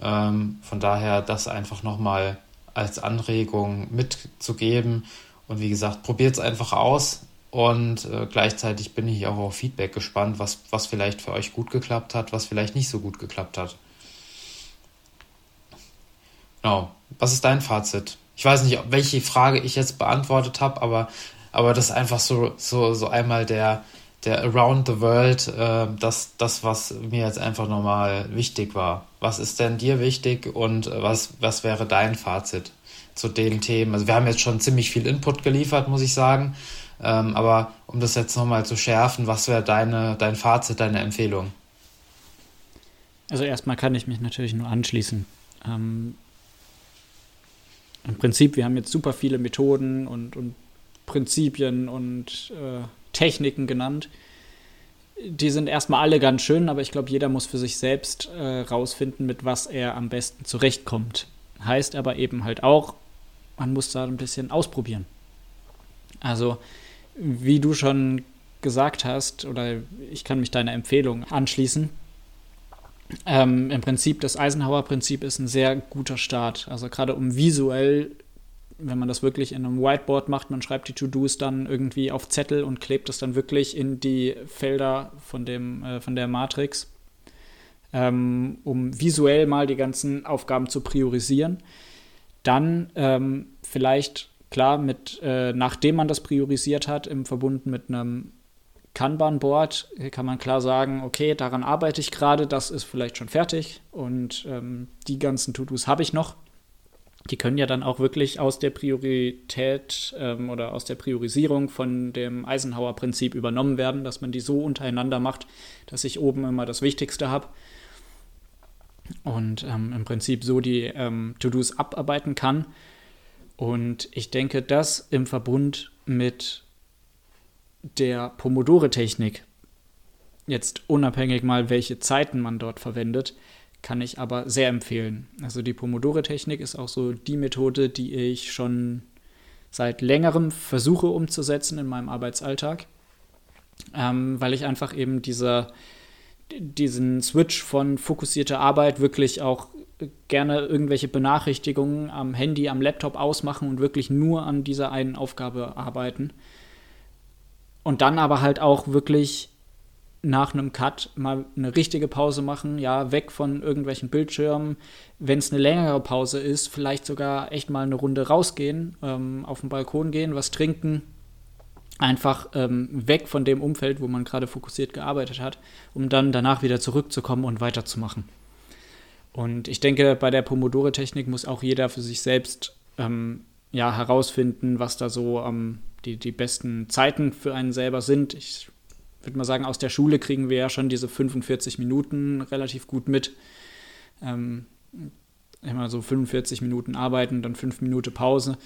Ähm, von daher das einfach nochmal als Anregung mitzugeben und wie gesagt, probiert es einfach aus und äh, gleichzeitig bin ich auch auf Feedback gespannt, was, was vielleicht für euch gut geklappt hat, was vielleicht nicht so gut geklappt hat. Genau. Was ist dein Fazit? ich weiß nicht, welche Frage ich jetzt beantwortet habe, aber, aber das ist einfach so, so, so einmal der, der Around the World, äh, das, das, was mir jetzt einfach nochmal wichtig war. Was ist denn dir wichtig und was, was wäre dein Fazit zu den Themen? Also wir haben jetzt schon ziemlich viel Input geliefert, muss ich sagen. Ähm, aber um das jetzt nochmal zu schärfen, was wäre deine, dein Fazit, deine Empfehlung? Also erstmal kann ich mich natürlich nur anschließen. Ähm, im Prinzip, wir haben jetzt super viele Methoden und, und Prinzipien und äh, Techniken genannt. Die sind erstmal alle ganz schön, aber ich glaube, jeder muss für sich selbst äh, rausfinden, mit was er am besten zurechtkommt. Heißt aber eben halt auch, man muss da ein bisschen ausprobieren. Also, wie du schon gesagt hast, oder ich kann mich deiner Empfehlung anschließen, ähm, Im Prinzip, das Eisenhower-Prinzip ist ein sehr guter Start. Also gerade um visuell, wenn man das wirklich in einem Whiteboard macht, man schreibt die To-Dos dann irgendwie auf Zettel und klebt es dann wirklich in die Felder von, dem, äh, von der Matrix, ähm, um visuell mal die ganzen Aufgaben zu priorisieren. Dann ähm, vielleicht, klar, mit, äh, nachdem man das priorisiert hat, im Verbunden mit einem Kanban-Board kann man klar sagen, okay, daran arbeite ich gerade, das ist vielleicht schon fertig und ähm, die ganzen To-Dos habe ich noch. Die können ja dann auch wirklich aus der Priorität ähm, oder aus der Priorisierung von dem Eisenhower-Prinzip übernommen werden, dass man die so untereinander macht, dass ich oben immer das Wichtigste habe und ähm, im Prinzip so die ähm, To-Dos abarbeiten kann. Und ich denke, das im Verbund mit der Pomodore-Technik, jetzt unabhängig mal, welche Zeiten man dort verwendet, kann ich aber sehr empfehlen. Also die Pomodore-Technik ist auch so die Methode, die ich schon seit längerem versuche umzusetzen in meinem Arbeitsalltag, ähm, weil ich einfach eben dieser diesen Switch von fokussierter Arbeit wirklich auch gerne irgendwelche Benachrichtigungen am Handy, am Laptop ausmachen und wirklich nur an dieser einen Aufgabe arbeiten. Und dann aber halt auch wirklich nach einem Cut mal eine richtige Pause machen, ja, weg von irgendwelchen Bildschirmen. Wenn es eine längere Pause ist, vielleicht sogar echt mal eine Runde rausgehen, ähm, auf den Balkon gehen, was trinken, einfach ähm, weg von dem Umfeld, wo man gerade fokussiert gearbeitet hat, um dann danach wieder zurückzukommen und weiterzumachen. Und ich denke, bei der Pomodore-Technik muss auch jeder für sich selbst ähm, ja, herausfinden, was da so ähm, die, die besten Zeiten für einen selber sind. Ich würde mal sagen, aus der Schule kriegen wir ja schon diese 45 Minuten relativ gut mit. Ähm, immer so 45 Minuten arbeiten, dann 5 Minuten Pause.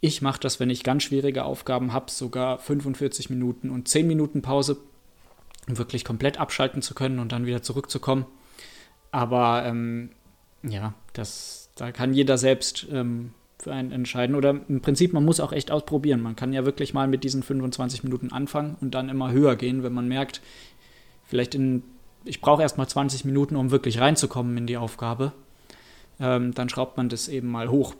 Ich mache das, wenn ich ganz schwierige Aufgaben habe, sogar 45 Minuten und 10 Minuten Pause, um wirklich komplett abschalten zu können und dann wieder zurückzukommen. Aber ähm, ja, das, da kann jeder selbst ähm, für einen entscheiden. Oder im Prinzip, man muss auch echt ausprobieren. Man kann ja wirklich mal mit diesen 25 Minuten anfangen und dann immer höher gehen, wenn man merkt, vielleicht in, ich brauche erst mal 20 Minuten, um wirklich reinzukommen in die Aufgabe. Ähm, dann schraubt man das eben mal hoch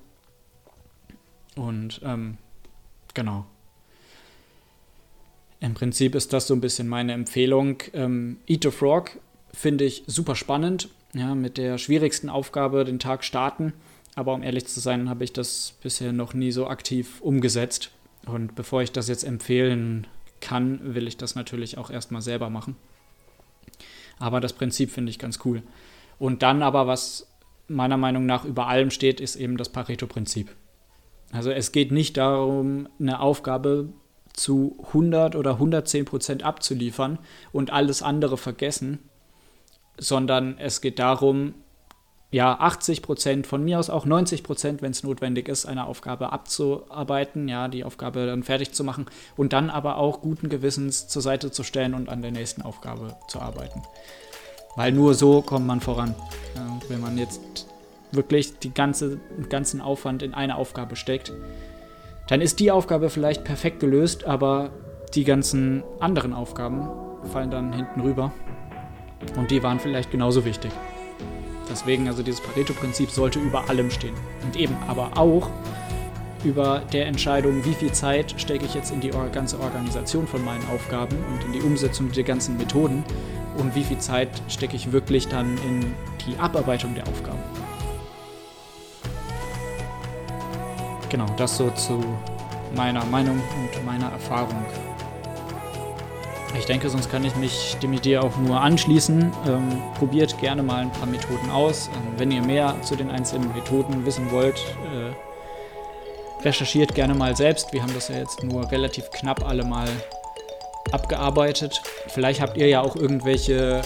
und ähm, genau. Im Prinzip ist das so ein bisschen meine Empfehlung. Ähm, Eat the Frog finde ich super spannend. Ja, mit der schwierigsten Aufgabe den Tag starten. Aber um ehrlich zu sein, habe ich das bisher noch nie so aktiv umgesetzt. Und bevor ich das jetzt empfehlen kann, will ich das natürlich auch erstmal selber machen. Aber das Prinzip finde ich ganz cool. Und dann aber, was meiner Meinung nach über allem steht, ist eben das Pareto-Prinzip. Also es geht nicht darum, eine Aufgabe zu 100 oder 110 Prozent abzuliefern und alles andere vergessen, sondern es geht darum, ja, 80 Prozent, von mir aus auch 90 Prozent, wenn es notwendig ist, eine Aufgabe abzuarbeiten, ja, die Aufgabe dann fertig zu machen und dann aber auch guten Gewissens zur Seite zu stellen und an der nächsten Aufgabe zu arbeiten. Weil nur so kommt man voran. Ja, wenn man jetzt wirklich die ganze, den ganzen Aufwand in eine Aufgabe steckt, dann ist die Aufgabe vielleicht perfekt gelöst, aber die ganzen anderen Aufgaben fallen dann hinten rüber. Und die waren vielleicht genauso wichtig. Deswegen, also dieses Pareto-Prinzip sollte über allem stehen. Und eben aber auch über der Entscheidung, wie viel Zeit stecke ich jetzt in die ganze Organisation von meinen Aufgaben und in die Umsetzung der ganzen Methoden und wie viel Zeit stecke ich wirklich dann in die Abarbeitung der Aufgaben. Genau, das so zu meiner Meinung und meiner Erfahrung. Ich denke, sonst kann ich mich dem Idee auch nur anschließen. Ähm, probiert gerne mal ein paar Methoden aus. Ähm, wenn ihr mehr zu den einzelnen Methoden wissen wollt, äh, recherchiert gerne mal selbst. Wir haben das ja jetzt nur relativ knapp alle mal abgearbeitet. Vielleicht habt ihr ja auch irgendwelche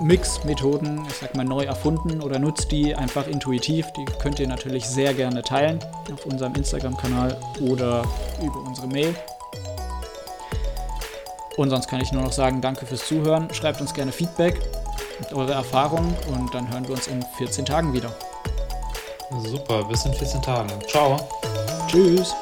Mix-Methoden, ich sag mal, neu erfunden oder nutzt die einfach intuitiv. Die könnt ihr natürlich sehr gerne teilen auf unserem Instagram-Kanal oder über unsere Mail. Und sonst kann ich nur noch sagen, danke fürs Zuhören. Schreibt uns gerne Feedback mit eurer Erfahrung und dann hören wir uns in 14 Tagen wieder. Super, bis in 14 Tagen. Ciao. Tschüss.